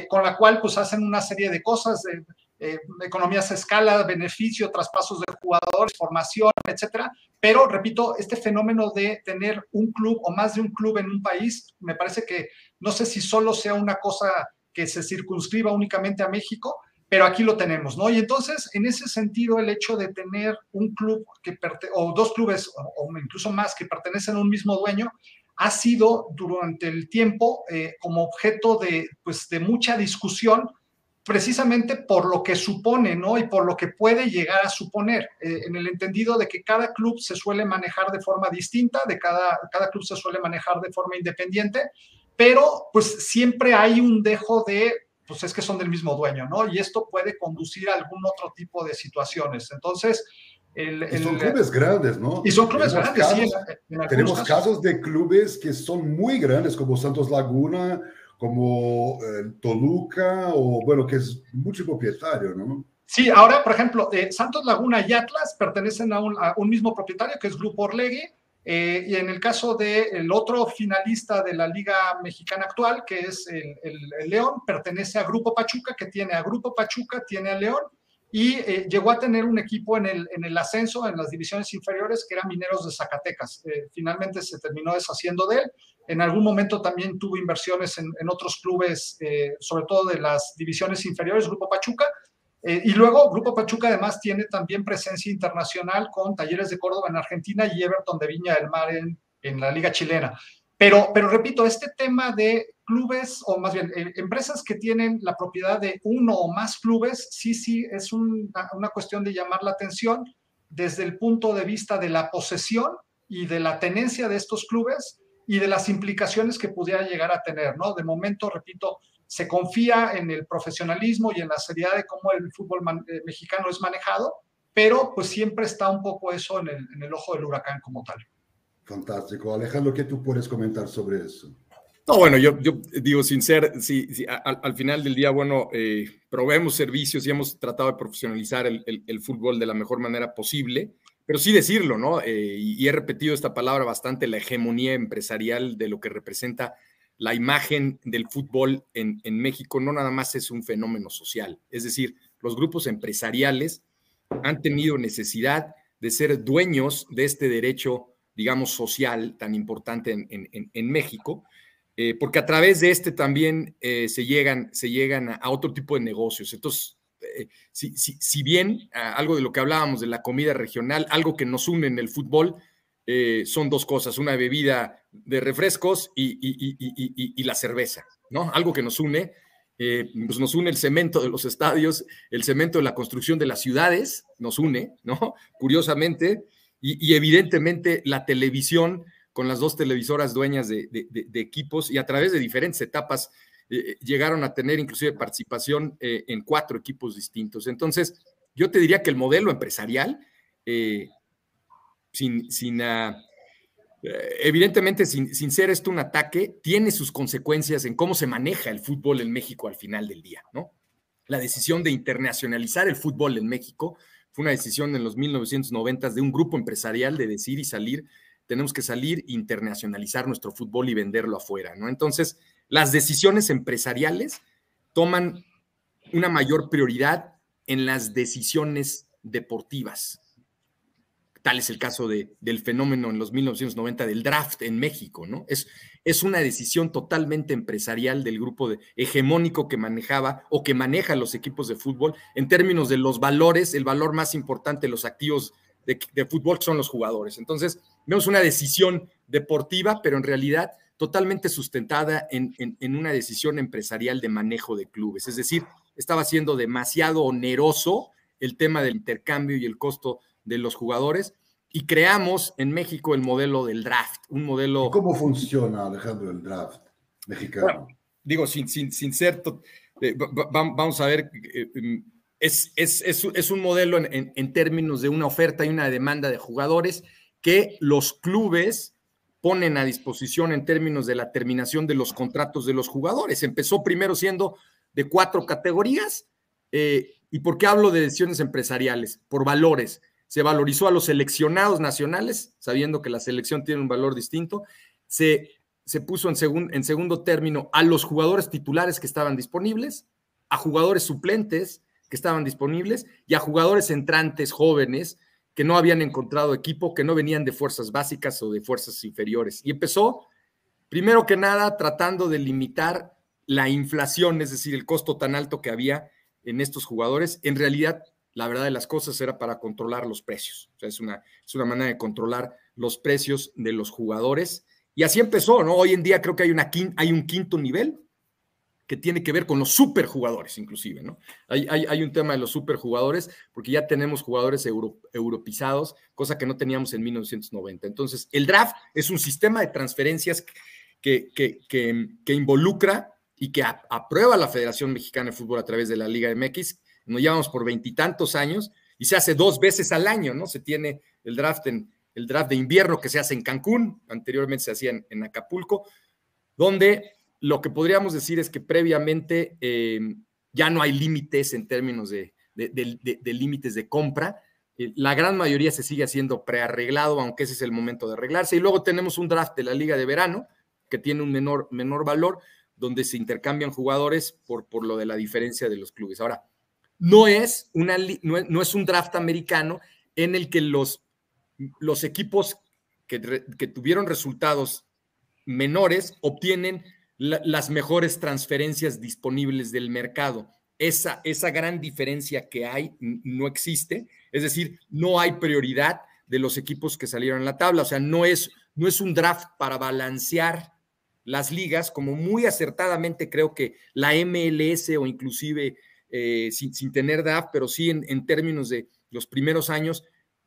con la cual pues hacen una serie de cosas, eh, economías a escala, beneficio, traspasos de jugadores, formación, etcétera. Pero, repito, este fenómeno de tener un club o más de un club en un país, me parece que no sé si solo sea una cosa que se circunscriba únicamente a México, pero aquí lo tenemos, ¿no? Y entonces, en ese sentido, el hecho de tener un club que o dos clubes o, incluso más que pertenecen a un mismo dueño, ha sido durante el tiempo eh, como objeto de, pues, de mucha discusión precisamente por lo que supone, ¿no? Y por lo que puede llegar a suponer, eh, en el entendido de que cada club se suele manejar de forma distinta, de cada, cada club se suele manejar de forma independiente, pero pues siempre hay un dejo de, pues es que son del mismo dueño, ¿no? Y esto puede conducir a algún otro tipo de situaciones. Entonces, el, y son clubes grandes, ¿no? Y son clubes grandes, sí. tenemos casos de clubes que son muy grandes, como Santos Laguna, como eh, Toluca o bueno, que es mucho propietario, ¿no? Sí, ahora, por ejemplo, eh, Santos Laguna y Atlas pertenecen a un, mismo propietario, que es Grupo Orlegui, eh, y en el caso del otro finalista de la Liga Mexicana actual, que es el, el, León, pertenece a Grupo Pachuca, que tiene a Grupo Pachuca, tiene a León, y eh, llegó a tener un equipo en el, en el ascenso, en las divisiones inferiores, que era Mineros de Zacatecas. Eh, finalmente se terminó deshaciendo de él. En algún momento también tuvo inversiones en, en otros clubes, eh, sobre todo de las divisiones inferiores, Grupo Pachuca. Y luego Grupo Pachuca además tiene también presencia internacional con Talleres de Córdoba en Argentina y Everton de Viña del Mar en, en la Liga Chilena. Pero, pero repito, este tema de clubes, o más bien eh, empresas que tienen la propiedad de uno o más clubes, sí, sí, es una cuestión de llamar la atención desde el punto de vista de la posesión y de la tenencia de estos clubes y de las implicaciones que pudiera llegar a tener, ¿no? De momento, repito, se confía en el profesionalismo y en la seriedad de cómo el fútbol eh, mexicano es manejado, pero pues siempre está un poco eso en el, en el ojo del huracán como tal. Fantástico. Alejandro, ¿qué tú puedes comentar sobre eso? No, bueno, yo, yo digo, sin ser, si, al, final del día, bueno, eh, probemos servicios y hemos tratado de profesionalizar el, el, fútbol de la mejor manera posible, pero sí decirlo, ¿no? Eh, y, he repetido esta palabra bastante, la hegemonía empresarial de lo que representa la imagen del fútbol en, México, no nada más es un fenómeno social, es decir, los grupos empresariales han tenido necesidad de ser dueños de este derecho digamos, social tan importante en, México, eh, porque a través de este también eh, se llegan, se llegan a, otro tipo de negocios. Entonces, eh, si, bien algo de lo que hablábamos de la comida regional, algo que nos une en el fútbol, son dos cosas, una bebida de refrescos y, la cerveza, ¿no? Algo que nos une, pues nos une el cemento de los estadios, el cemento de la construcción de las ciudades, nos une, ¿no? Curiosamente, y, evidentemente la televisión con las dos televisoras dueñas de, equipos y a través de diferentes etapas eh, eh, llegaron a tener inclusive participación eh, en cuatro equipos distintos. Entonces, yo te diría que el modelo empresarial, sin, sin ah, evidentemente sin, sin, ser esto un ataque, tiene sus consecuencias en cómo se maneja el fútbol en México al final del día, ¿no? La decisión de internacionalizar el fútbol en México fue una decisión en los 1990 de un grupo empresarial de decir y salir, tenemos que salir, internacionalizar nuestro fútbol y venderlo afuera, ¿no? Entonces, las decisiones empresariales toman una mayor prioridad en las decisiones deportivas. Tal es el caso de, del fenómeno en los 1990 del draft en México, ¿no? Es, es una decisión totalmente empresarial del grupo de, hegemónico que manejaba o que maneja los equipos de fútbol en términos de los valores, el valor más importante los activos de, fútbol son los jugadores. Entonces, vemos una decisión deportiva, pero en realidad totalmente sustentada en, en, en, una decisión empresarial de manejo de clubes. Es decir, estaba siendo demasiado oneroso el tema del intercambio y el costo de los jugadores y creamos en México el modelo del draft, un modelo... ¿Cómo funciona, Alejandro, el draft mexicano? digo, sin, sin, sin ser... Eh, vamos a ver, eh, mm, es, es, es, es un modelo en, en, términos de una oferta y una demanda de jugadores que los clubes ponen a disposición en términos de la terminación de los contratos de los jugadores. Empezó primero siendo de cuatro categorías. Eh, ¿Y por qué hablo de decisiones empresariales? Por valores se valorizó a los seleccionados nacionales, sabiendo que la selección tiene un valor distinto, se, se puso en, en segundo término a los jugadores titulares que estaban disponibles, a jugadores suplentes que estaban disponibles y a jugadores entrantes jóvenes que no habían encontrado equipo, que no venían de fuerzas básicas o de fuerzas inferiores. Y empezó, primero que nada, tratando de limitar la inflación, es decir, el costo tan alto que había en estos jugadores. En realidad, la verdad de las cosas era para controlar los precios. Es una, es una manera de controlar los precios de los jugadores. Y así empezó, ¿no? Hoy en día creo que hay, una, hay un quinto nivel que tiene que ver con los superjugadores, inclusive, ¿no? Hay, hay, hay, un tema de los superjugadores, porque ya tenemos jugadores euro, europizados, cosa que no teníamos en 1990. Entonces, el draft es un sistema de transferencias que, que, que, que involucra y que aprueba la Federación Mexicana de Fútbol a través de la Liga MX, nos llevamos por veintitantos años y se hace dos veces al año, ¿no? Se tiene el draft en el draft de invierno que se hace en Cancún, anteriormente se hacía en, Acapulco, donde lo que podríamos decir es que previamente eh, ya no hay límites en términos de, de, límites de compra. Eh, la gran mayoría se sigue haciendo prearreglado, aunque ese es el momento de arreglarse. Y luego tenemos un draft de la Liga de Verano, que tiene un menor, menor valor, donde se intercambian jugadores por, por lo de la diferencia de los clubes. Ahora, no es, una, no un draft americano en el que los, los equipos que, que tuvieron resultados menores obtienen la, las mejores transferencias disponibles del mercado. Esa, esa gran diferencia que hay no existe, es decir, no hay prioridad de los equipos que salieron en la tabla, o sea, no es, no es un draft para balancear las ligas, como muy acertadamente creo que la MLS o inclusive eh, sin, sin, tener DAF, pero sí en, en, términos de los primeros años,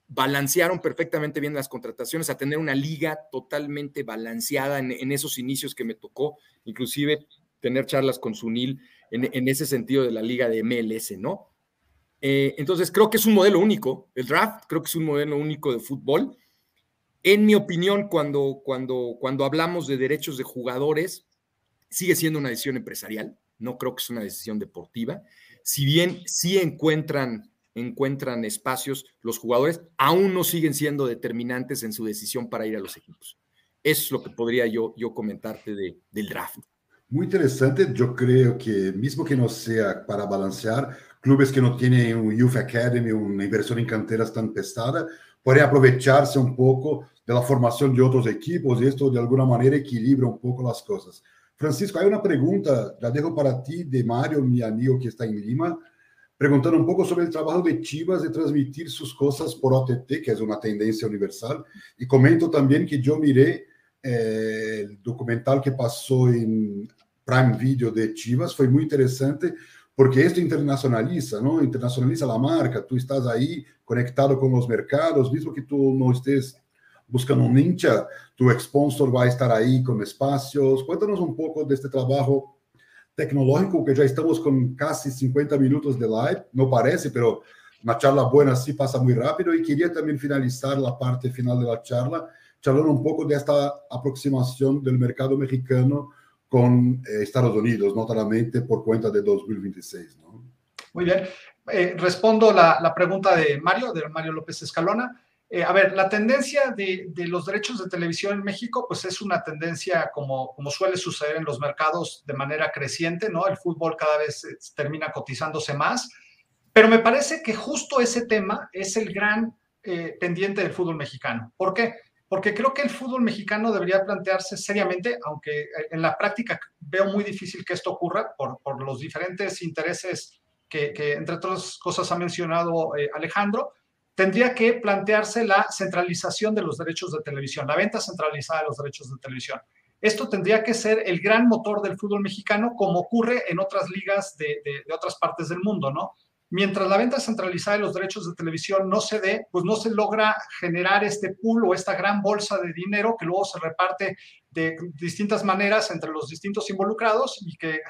balancearon perfectamente bien las contrataciones, a tener una liga totalmente balanceada en, en esos inicios que me tocó, inclusive tener charlas con Sunil en, en ese sentido de la liga de MLS, ¿no? Eh, entonces, creo que es un modelo único, el draft, creo que es un modelo único de fútbol. En mi opinión, cuando, cuando, cuando hablamos de derechos de jugadores, sigue siendo una decisión empresarial, no creo que es una decisión deportiva si bien sí encuentran, encuentran espacios, los jugadores aún no siguen siendo determinantes en su decisión para ir a los equipos. Es lo que podría yo, yo comentarte de, del draft. Muy interesante, yo creo que mismo que no sea para balancear, clubes que no tienen un Youth Academy, una inversión en canteras tan pesada, pueden aprovecharse un poco de la formación de otros equipos y esto de alguna manera equilibra un poco las cosas. Francisco, hay una pregunta, la dejo para ti, de Mario, mi amigo que está en Lima, preguntando un poco sobre el trabajo de Chivas de transmitir sus cosas por OTT, que es una tendencia universal. Y comento también que yo miré eh, el documental que pasó en Prime Video de Chivas, fue muy interesante porque esto internacionaliza, ¿no? Internacionaliza la marca, tú estás ahí conectado con los mercados, mismo que tú no estés buscando un hincha, tu sponsor va a estar ahí con espacios. Cuéntanos un poco de este trabajo tecnológico que ya estamos con casi 50 minutos de live, no parece, pero una charla buena sí pasa muy rápido y quería también finalizar la parte final de la charla charlando un poco de esta aproximación del mercado mexicano con eh, Estados Unidos, no solamente por cuenta de 2026. ¿no? Muy bien. Eh, respondo la, la, pregunta de Mario, de Mario López Escalona. Eh, a ver, la tendencia de, los derechos de televisión en México, pues es una tendencia como, suele suceder en los mercados de manera creciente, ¿no? El fútbol cada vez eh, termina cotizándose más, pero me parece que justo ese tema es el gran eh, pendiente del fútbol mexicano. ¿Por qué? Porque creo que el fútbol mexicano debería plantearse seriamente, aunque en la práctica veo muy difícil que esto ocurra por, los diferentes intereses que, entre otras cosas, ha mencionado Alejandro, tendría que plantearse la centralización de los derechos de televisión, la venta centralizada de los derechos de televisión. Esto tendría que ser el gran motor del fútbol mexicano, como ocurre en otras ligas de, otras partes del mundo, ¿no? Mientras la venta centralizada de los derechos de televisión no se dé, pues no se logra generar este pool o esta gran bolsa de dinero que luego se reparte de distintas maneras entre los distintos involucrados y que,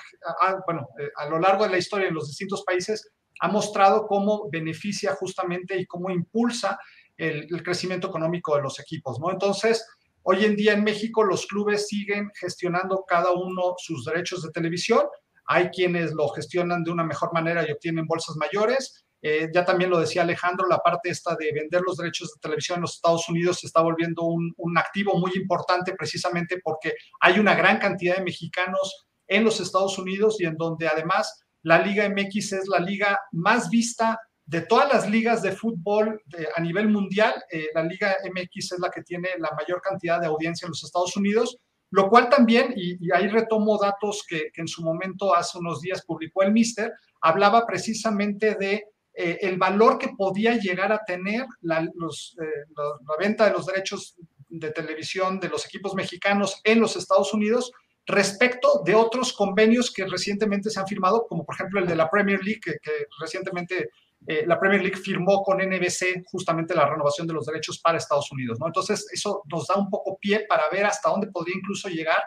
bueno, eh, a lo largo de la historia en los distintos países ha mostrado cómo beneficia justamente y cómo impulsa el, crecimiento económico de los equipos, ¿no? Entonces, hoy en día en México los clubes siguen gestionando cada uno sus derechos de televisión. Hay quienes lo gestionan de una mejor manera y obtienen bolsas mayores. Eh, ya también lo decía Alejandro, la parte esta de vender los derechos de televisión en los Estados Unidos se está volviendo un activo muy importante precisamente porque hay una gran cantidad de mexicanos en los Estados Unidos y en donde además la Liga MX es la liga más vista de todas las ligas de fútbol a nivel mundial. Eh, la Liga MX es la que tiene la mayor cantidad de audiencia en los Estados Unidos, lo cual también, y, ahí retomo datos que, en su momento hace unos días publicó el Mister, hablaba precisamente de eh, el valor que podía llegar a tener eh, la venta de los derechos de televisión de los equipos mexicanos en los Estados Unidos respecto de otros convenios que recientemente se han firmado, como por ejemplo el de la Premier League, que, que recientemente eh, la Premier League firmó con NBC justamente la renovación de los derechos para Estados Unidos, ¿no? Entonces, eso nos da un poco pie para ver hasta dónde podría incluso llegar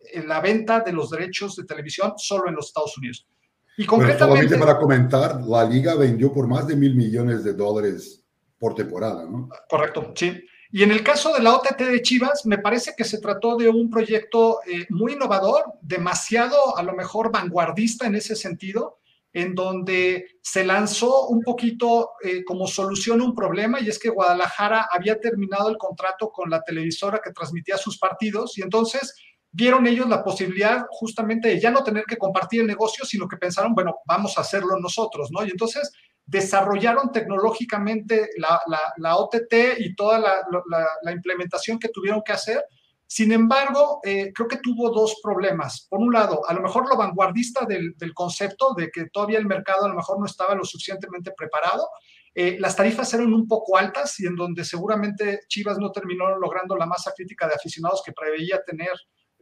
eh, la venta de los derechos de televisión solo en los Estados Unidos. Y concretamente... para comentar, la liga vendió por más de mil millones de dólares por temporada, ¿no? Correcto, sí. Y en el caso de la OTT de Chivas, me parece que se trató de un proyecto eh, muy innovador, demasiado a lo mejor vanguardista en ese sentido, en donde se lanzó un poquito eh, como solución a un problema, y es que Guadalajara había terminado el contrato con la televisora que transmitía sus partidos, y entonces vieron ellos la posibilidad justamente de ya no tener que compartir el negocio, sino que pensaron, bueno, vamos a hacerlo nosotros, ¿no? Y entonces desarrollaron tecnológicamente la, OTT y toda la, implementación que tuvieron que hacer. Sin embargo, eh, creo que tuvo dos problemas. Por un lado, a lo mejor lo vanguardista del, del, concepto de que todavía el mercado a lo mejor no estaba lo suficientemente preparado. Eh, las tarifas eran un poco altas y en donde seguramente Chivas no terminó logrando la masa crítica de aficionados que preveía tener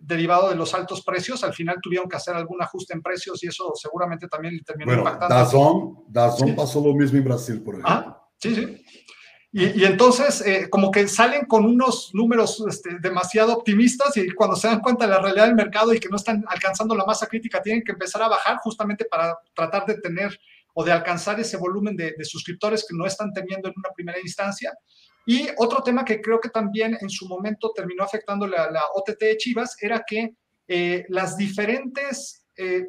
derivado de los altos precios, al final tuvieron que hacer algún ajuste en precios y eso seguramente también le terminó bueno, impactando. Dazón, Dazón sí. pasó lo mismo en Brasil, por ejemplo. Ah, sí, sí. Y, y entonces, eh, como que salen con unos números este, demasiado optimistas y cuando se dan cuenta de la realidad del mercado y que no están alcanzando la masa crítica, tienen que empezar a bajar justamente para tratar de tener o de alcanzar ese volumen de, de suscriptores que no están teniendo en una primera instancia. Y otro tema que creo que también en su momento terminó afectando la, la OTT de Chivas era que eh, las diferentes eh,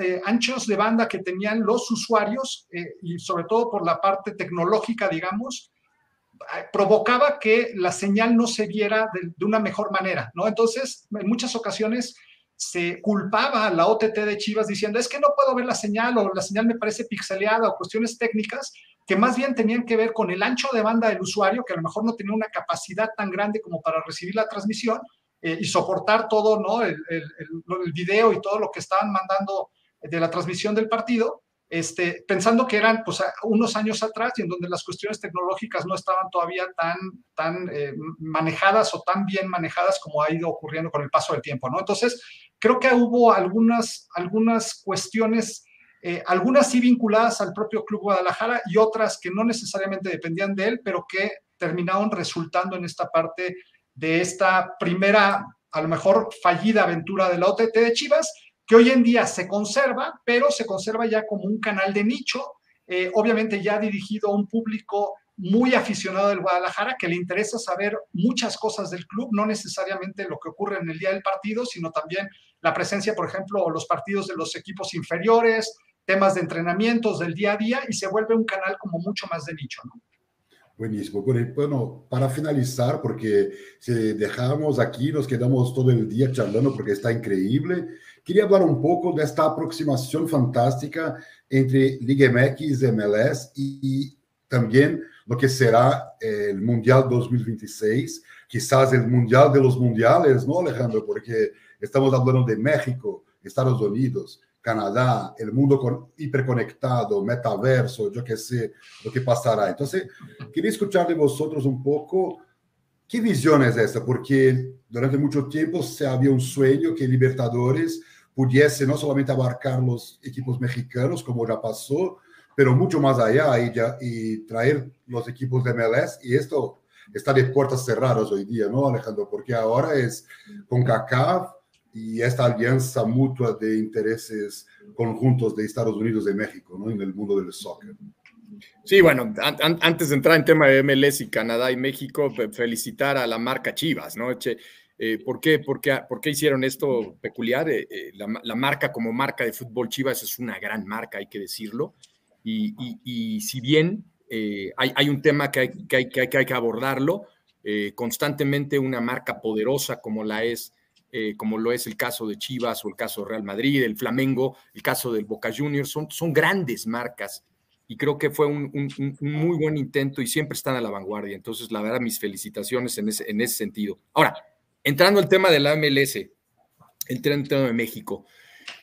eh, anchos de banda que tenían los usuarios, eh, y sobre todo por la parte tecnológica, digamos, eh, provocaba que la señal no se viera de, de, una mejor manera, ¿no? Entonces, en muchas ocasiones se culpaba a la OTT de Chivas diciendo, es que no puedo ver la señal o la señal me parece pixeleada o cuestiones técnicas, que más bien tenían que ver con el ancho de banda del usuario, que a lo mejor no tenía una capacidad tan grande como para recibir la transmisión eh, y soportar todo, ¿no? El, video y todo lo que estaban mandando de la transmisión del partido, este, pensando que eran pues, unos años atrás y en donde las cuestiones tecnológicas no estaban todavía tan, tan eh, manejadas o tan bien manejadas como ha ido ocurriendo con el paso del tiempo, ¿no? Entonces, creo que hubo algunas, algunas cuestiones eh, algunas sí vinculadas al propio Club Guadalajara y otras que no necesariamente dependían de él, pero que terminaron resultando en esta parte de esta primera, a lo mejor fallida aventura de la OTT de Chivas, que hoy en día se conserva, pero se conserva ya como un canal de nicho, eh, obviamente ya dirigido a un público muy aficionado del Guadalajara, que le interesa saber muchas cosas del club, no necesariamente lo que ocurre en el día del partido, sino también la presencia, por ejemplo, los partidos de los equipos inferiores, temas de entrenamientos del día a día y se vuelve un canal como mucho más de nicho, ¿no? Buenísimo. Bueno, para finalizar, porque si dejamos aquí, nos quedamos todo el día charlando porque está increíble. Quería hablar un poco de esta aproximación fantástica entre Liga MX, MLS y, también lo que será el Mundial 2026, quizás el Mundial de los Mundiales, ¿no, Alejandro? Porque estamos hablando de México, Estados Unidos, Canadá, el mundo con, hiperconectado, metaverso, yo qué sé, lo que pasará. Entonces, quería escuchar de vosotros un poco qué visión es esta, porque durante mucho tiempo se había un sueño que Libertadores pudiese no solamente abarcar los equipos mexicanos, como ya pasó, pero mucho más allá y, ya, y traer los equipos de MLS. Y esto está de puertas cerradas hoy día, ¿no, Alejandro? Porque ahora es con CACAF, y esta alianza mutua de intereses conjuntos de Estados Unidos y México ¿no? en el mundo del soccer. Sí, bueno, antes de entrar en tema de MLS y Canadá y México, felicitar a la marca Chivas, ¿no? Eh, ¿por, qué, por, qué, ¿por, qué, hicieron esto peculiar? Eh, eh, la, marca como marca de fútbol Chivas es una gran marca, hay que decirlo. Y, y, si bien hay, hay, un tema que hay que, hay, que, hay que abordarlo, constantemente una marca poderosa como la es eh, como lo es el caso de Chivas o el caso de Real Madrid, el Flamengo, el caso del Boca Juniors, son, son grandes marcas y creo que fue un, muy buen intento y siempre están a la vanguardia. Entonces, la verdad, mis felicitaciones en ese, en ese sentido. Ahora, entrando al tema de la MLS, el tema de México.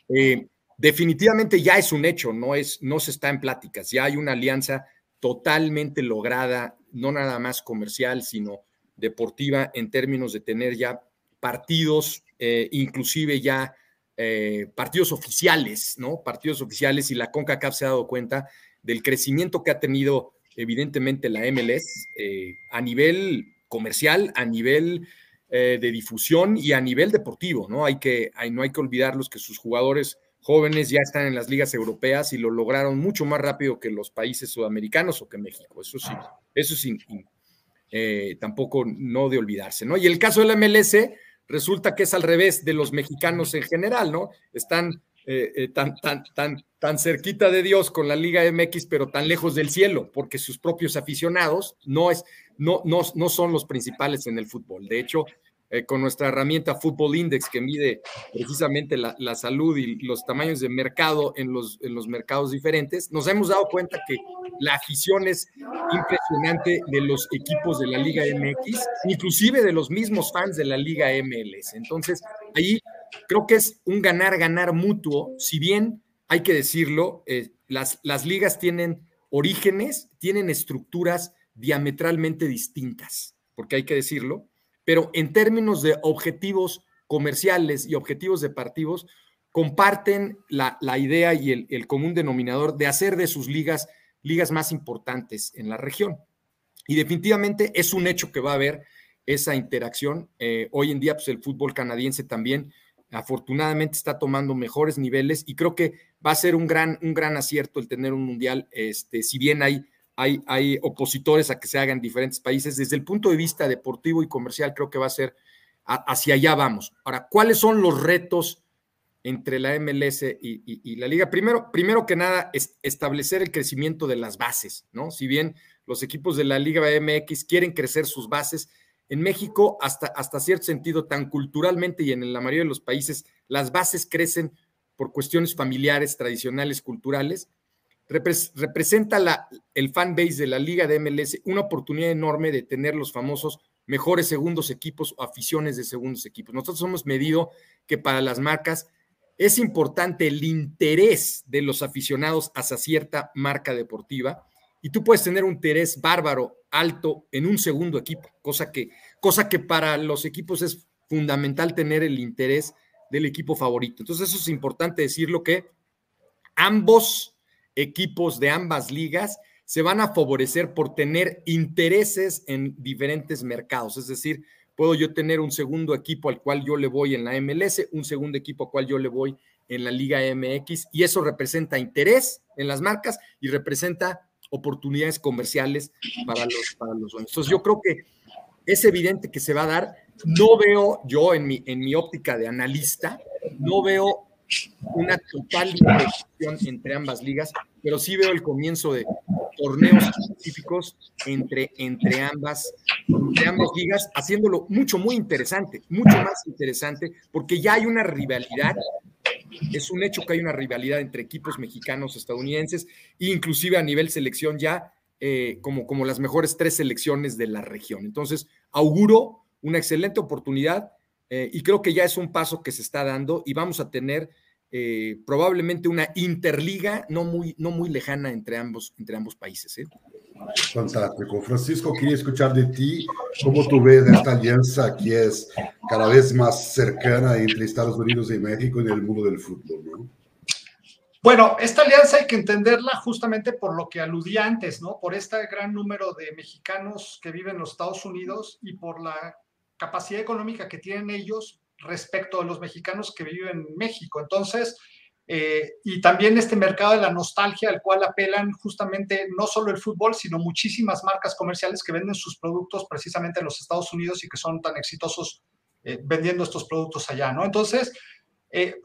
Eh, definitivamente ya es un hecho, no, es, no se está en pláticas, ya hay una alianza totalmente lograda, no nada más comercial, sino deportiva en términos de tener ya partidos, eh, inclusive ya eh, partidos oficiales, ¿no? Partidos oficiales y la CONCACAF se ha dado cuenta del crecimiento que ha tenido evidentemente la MLS eh, a nivel comercial, a nivel de difusión y a nivel deportivo, ¿no? Hay que, no hay que olvidarlos que sus jugadores jóvenes ya están en las ligas europeas y lo lograron mucho más rápido que los países sudamericanos o que México. Eso sí, eso sí, tampoco no de olvidarse, ¿no? Y el caso de la MLS, resulta que es al revés de los mexicanos en general, ¿no? Están eh, eh, tan, tan, tan, tan cerquita de Dios con la Liga MX, pero tan lejos del cielo, porque sus propios aficionados no, es, no, no, no son los principales en el fútbol. De hecho, eh, con nuestra herramienta Football Index que mide precisamente la, salud y los tamaños de mercado en los, en los mercados diferentes, nos hemos dado cuenta que la afición es impresionante de los equipos de la Liga MX, inclusive de los mismos fans de la Liga MLS. Entonces, ahí creo que es un ganar-ganar mutuo, si bien hay que decirlo, eh, las, las ligas tienen orígenes, tienen estructuras diametralmente distintas, porque hay que decirlo, pero en términos de objetivos comerciales y objetivos deportivos, comparten la, idea y el, común denominador de hacer de sus ligas ligas más importantes en la región. Y definitivamente es un hecho que va a haber esa interacción. Eh, hoy en día, pues el fútbol canadiense también afortunadamente está tomando mejores niveles y creo que va a ser un gran, un gran acierto el tener un mundial, este, si bien hay hay, opositores a que se hagan en diferentes países. Desde el punto de vista deportivo y comercial, creo que va a ser hacia allá vamos. Ahora, ¿cuáles son los retos entre la MLS y, la liga? Primero, primero que nada, es establecer el crecimiento de las bases, ¿no? Si bien los equipos de la Liga MX quieren crecer sus bases, en México, hasta, hasta cierto sentido, tan culturalmente y en la mayoría de los países, las bases crecen por cuestiones familiares, tradicionales, culturales, representa el fan base de la liga de MLS una oportunidad enorme de tener los famosos mejores segundos equipos o aficiones de segundos equipos. Nosotros hemos medido que para las marcas es importante el interés de los aficionados hacia cierta marca deportiva y tú puedes tener un interés bárbaro alto en un segundo equipo, cosa que, cosa que para los equipos es fundamental tener el interés del equipo favorito. Entonces eso es importante decirlo que ambos equipos de ambas ligas se van a favorecer por tener intereses en diferentes mercados. Es decir, puedo yo tener un segundo equipo al cual yo le voy en la MLS, un segundo equipo al cual yo le voy en la Liga MX, y eso representa interés en las marcas y representa oportunidades comerciales para los, para los Entonces, yo creo que es evidente que se va a dar. No veo yo en mi, en mi óptica de analista, no veo una total integración entre ambas ligas, pero sí veo el comienzo de torneos específicos entre, entre ambas ligas, haciéndolo mucho, muy interesante, mucho más interesante, porque ya hay una rivalidad es un hecho que hay una rivalidad entre equipos mexicanos, estadounidenses, e inclusive a nivel selección ya eh, como, como las mejores tres selecciones de la región. Entonces, auguro una excelente oportunidad eh, y creo que ya es un paso que se está dando y vamos a tener eh, probablemente una interliga no muy, no muy lejana entre ambos, entre ambos países. Fantástico. Francisco, quería escuchar de ti cómo tú ves esta alianza que es cada vez más cercana entre Estados Unidos y México en el mundo del fútbol, ¿no? Bueno, esta alianza hay que entenderla justamente por lo que aludí antes, ¿no? Por este gran número de mexicanos que viven en los Estados Unidos y por la capacidad económica que tienen ellos respecto a los mexicanos que viven en México. Entonces, eh, y también este mercado de la nostalgia al cual apelan justamente no solo el fútbol, sino muchísimas marcas comerciales que venden sus productos precisamente en los Estados Unidos y que son tan exitosos eh, vendiendo estos productos allá, ¿no? Entonces, eh,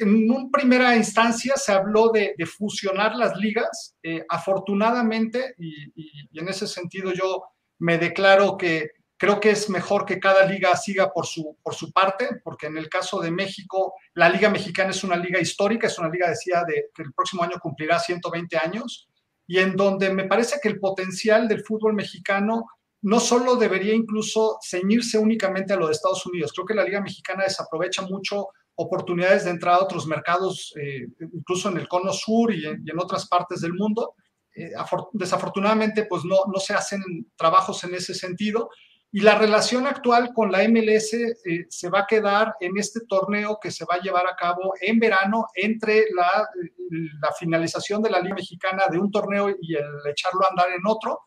en una primera instancia se habló de, fusionar las ligas. afortunadamente, y, en ese sentido yo me declaro que Creo que es mejor que cada liga siga por su, por su parte, porque en el caso de México, la Liga Mexicana es una liga histórica, es una liga, decía, de, que el próximo año cumplirá 120 años, y en donde me parece que el potencial del fútbol mexicano no solo debería incluso ceñirse únicamente a lo de Estados Unidos, creo que la Liga Mexicana desaprovecha mucho oportunidades de entrada a otros mercados, eh, incluso en el cono sur y en, otras partes del mundo. Eh, desafortunadamente, pues no, no se hacen trabajos en ese sentido y la relación actual con la MLS eh, se va a quedar en este torneo que se va a llevar a cabo en verano entre la, la, finalización de la Liga Mexicana de un torneo y el echarlo a andar en otro,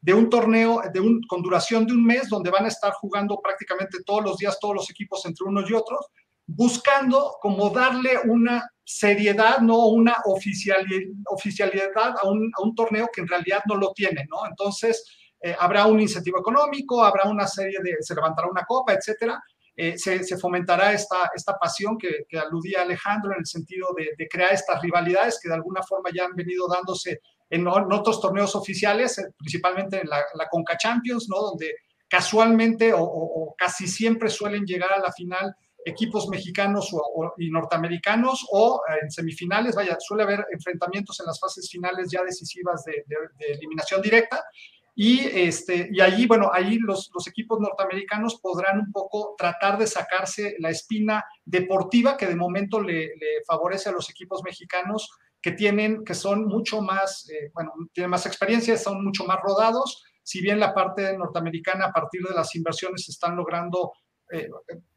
de un torneo de un, con duración de un mes donde van a estar jugando prácticamente todos los días todos los equipos entre unos y otros, buscando como darle una seriedad, no una oficialidad, oficialidad a un, a un torneo que en realidad no lo tiene, ¿no? Entonces, eh, habrá un incentivo económico, habrá una serie de, se levantará una copa, etcétera. Eh, se, fomentará esta, esta pasión que, aludía Alejandro en el sentido de, crear estas rivalidades que de alguna forma ya han venido dándose en, otros torneos oficiales, eh, principalmente en la, Conca Champions, ¿no? donde casualmente o, casi siempre suelen llegar a la final equipos mexicanos y norteamericanos o en semifinales, vaya, suele haber enfrentamientos en las fases finales ya decisivas de, de eliminación directa y, este, y allí, bueno, ahí los, los, equipos norteamericanos podrán un poco tratar de sacarse la espina deportiva que de momento le, favorece a los equipos mexicanos que tienen, que son mucho más, eh, bueno, tienen más experiencia, son mucho más rodados. Si bien la parte norteamericana a partir de las inversiones están logrando eh,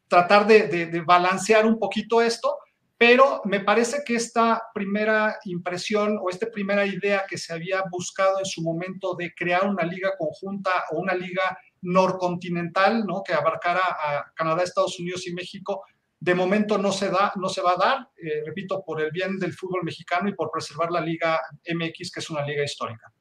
tratar de, de balancear un poquito esto, pero me parece que esta primera impresión o esta primera idea que se había buscado en su momento de crear una liga conjunta o una liga norcontinental, ¿no? que abarcara a Canadá, Estados Unidos y México, de momento no se da, no se va a dar, eh, repito, por el bien del fútbol mexicano y por preservar la Liga MX, que es una liga histórica.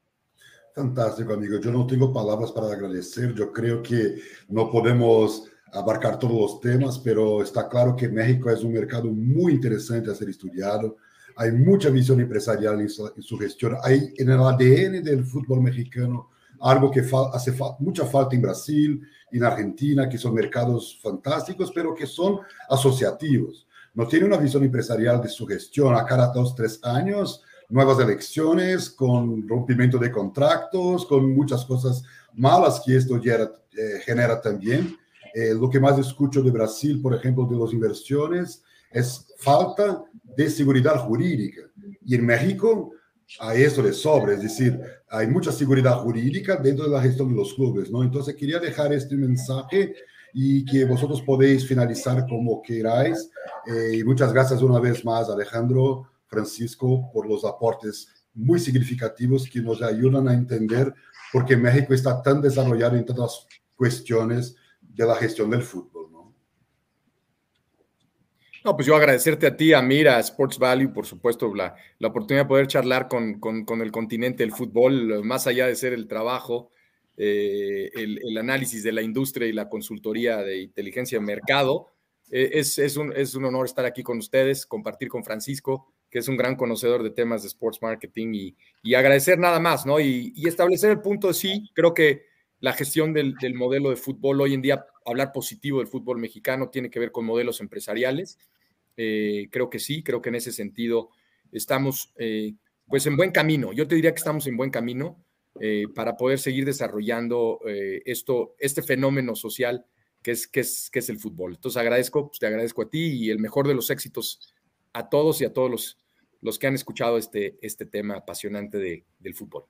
Fantástico, amigo. Yo no tengo palabras para agradecer. Yo creo que no podemos abarcar todos los temas, pero está claro que México es un mercado muy interesante a ser estudiado. Hay mucha visión empresarial en su, gestión. Hay en el ADN del fútbol mexicano algo que hace mucha falta en Brasil, en Argentina, que son mercados fantásticos, pero que son asociativos. No tiene una visión empresarial de su gestión a cada dos, tres años, nuevas elecciones, con rompimiento de contratos, con muchas cosas malas que esto genera, eh, genera también. Eh, lo que más escucho de Brasil, por ejemplo, de las inversiones, es falta de seguridad jurídica. Y en México a eso le sobra, es decir, hay mucha seguridad jurídica dentro de la gestión de los clubes, ¿no? Entonces quería dejar este mensaje y que vosotros podéis finalizar como queráis. Eh, y muchas gracias una vez más, Alejandro, Francisco, por los aportes muy significativos que nos ayudan a entender por qué México está tan desarrollado en todas las cuestiones de la gestión del fútbol, ¿no? No, pues yo agradecerte a ti, a Mira, a Sports Value, por supuesto, la, la oportunidad de poder charlar con, con, el continente del fútbol, más allá de ser el trabajo, eh, el, el, análisis de la industria y la consultoría de inteligencia de mercado, eh, es, es, un, es un honor estar aquí con ustedes, compartir con Francisco, que es un gran conocedor de temas de sports marketing y, y agradecer nada más, ¿no? Y, y, establecer el punto sí, creo que la gestión del, del, modelo de fútbol hoy en día, hablar positivo del fútbol mexicano tiene que ver con modelos empresariales. Eh, creo que sí, creo que en ese sentido estamos eh, pues en buen camino. Yo te diría que estamos en buen camino eh, para poder seguir desarrollando esto, este fenómeno social que es, que, es, que es el fútbol. Entonces agradezco, pues te agradezco a ti y el mejor de los éxitos a todos y a todos los, los que han escuchado este, este tema apasionante de, del fútbol.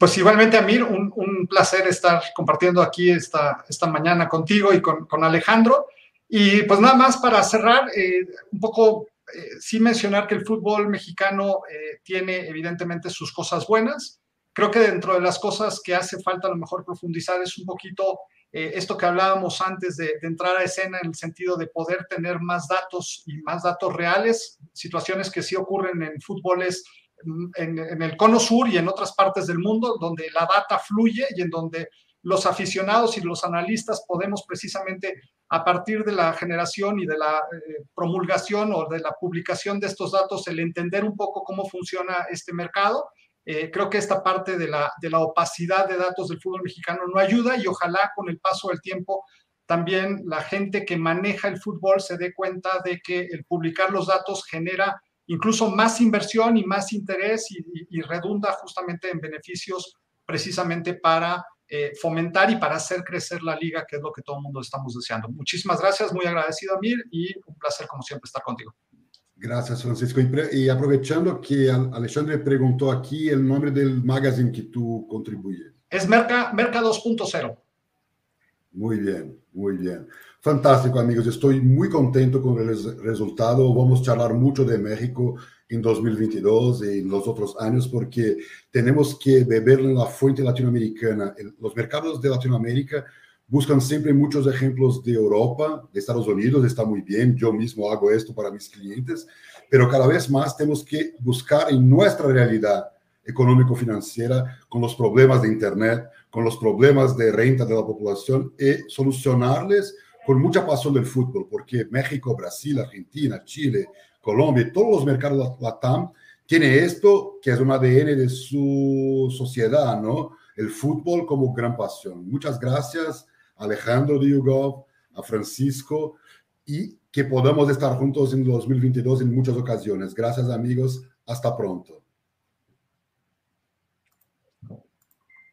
Pues igualmente, Amir, un, un, placer estar compartiendo aquí esta, esta mañana contigo y con, con Alejandro. Y pues nada más para cerrar, eh, un poco eh, sí mencionar que el fútbol mexicano eh, tiene evidentemente sus cosas buenas. Creo que dentro de las cosas que hace falta a lo mejor profundizar es un poquito eh, esto que hablábamos antes de, entrar a escena en el sentido de poder tener más datos y más datos reales, situaciones que sí ocurren en fútboles en, el cono sur y en otras partes del mundo, donde la data fluye y en donde los aficionados y los analistas podemos precisamente a partir de la generación y de la eh, promulgación o de la publicación de estos datos, el entender un poco cómo funciona este mercado. Eh, creo que esta parte de la, de la opacidad de datos del fútbol mexicano no ayuda y ojalá con el paso del tiempo también la gente que maneja el fútbol se dé cuenta de que el publicar los datos genera incluso más inversión y más interés y, y, y redunda justamente en beneficios precisamente para eh, fomentar y para hacer crecer la liga, que es lo que todo el mundo estamos deseando. Muchísimas gracias, muy agradecido, Amir, y un placer, como siempre, estar contigo. Gracias, Francisco. Y aprovechando que Alexandre preguntó aquí el nombre del magazine que tú contribuyes. Es Merca, Merca 2.0. Muy bien, muy bien. Fantástico, amigos. Estoy muy contento con el resultado. Vamos a charlar mucho de México en 2022 y en los otros años porque tenemos que beber en la fuente latinoamericana. Los mercados de Latinoamérica buscan siempre muchos ejemplos de Europa, de Estados Unidos, está muy bien, yo mismo hago esto para mis clientes, pero cada vez más tenemos que buscar en nuestra realidad económico-financiera, con los problemas de Internet, con los problemas de renta de la población y solucionarles con mucha pasión del fútbol, porque México, Brasil, Argentina, Chile, Colombia, todos los mercados LATAM, tiene esto que es un ADN de su sociedad, ¿no? El fútbol como gran pasión. Muchas gracias, Alejandro Diugov, a Francisco, y que podamos estar juntos en 2022 en muchas ocasiones. Gracias, amigos. Hasta pronto.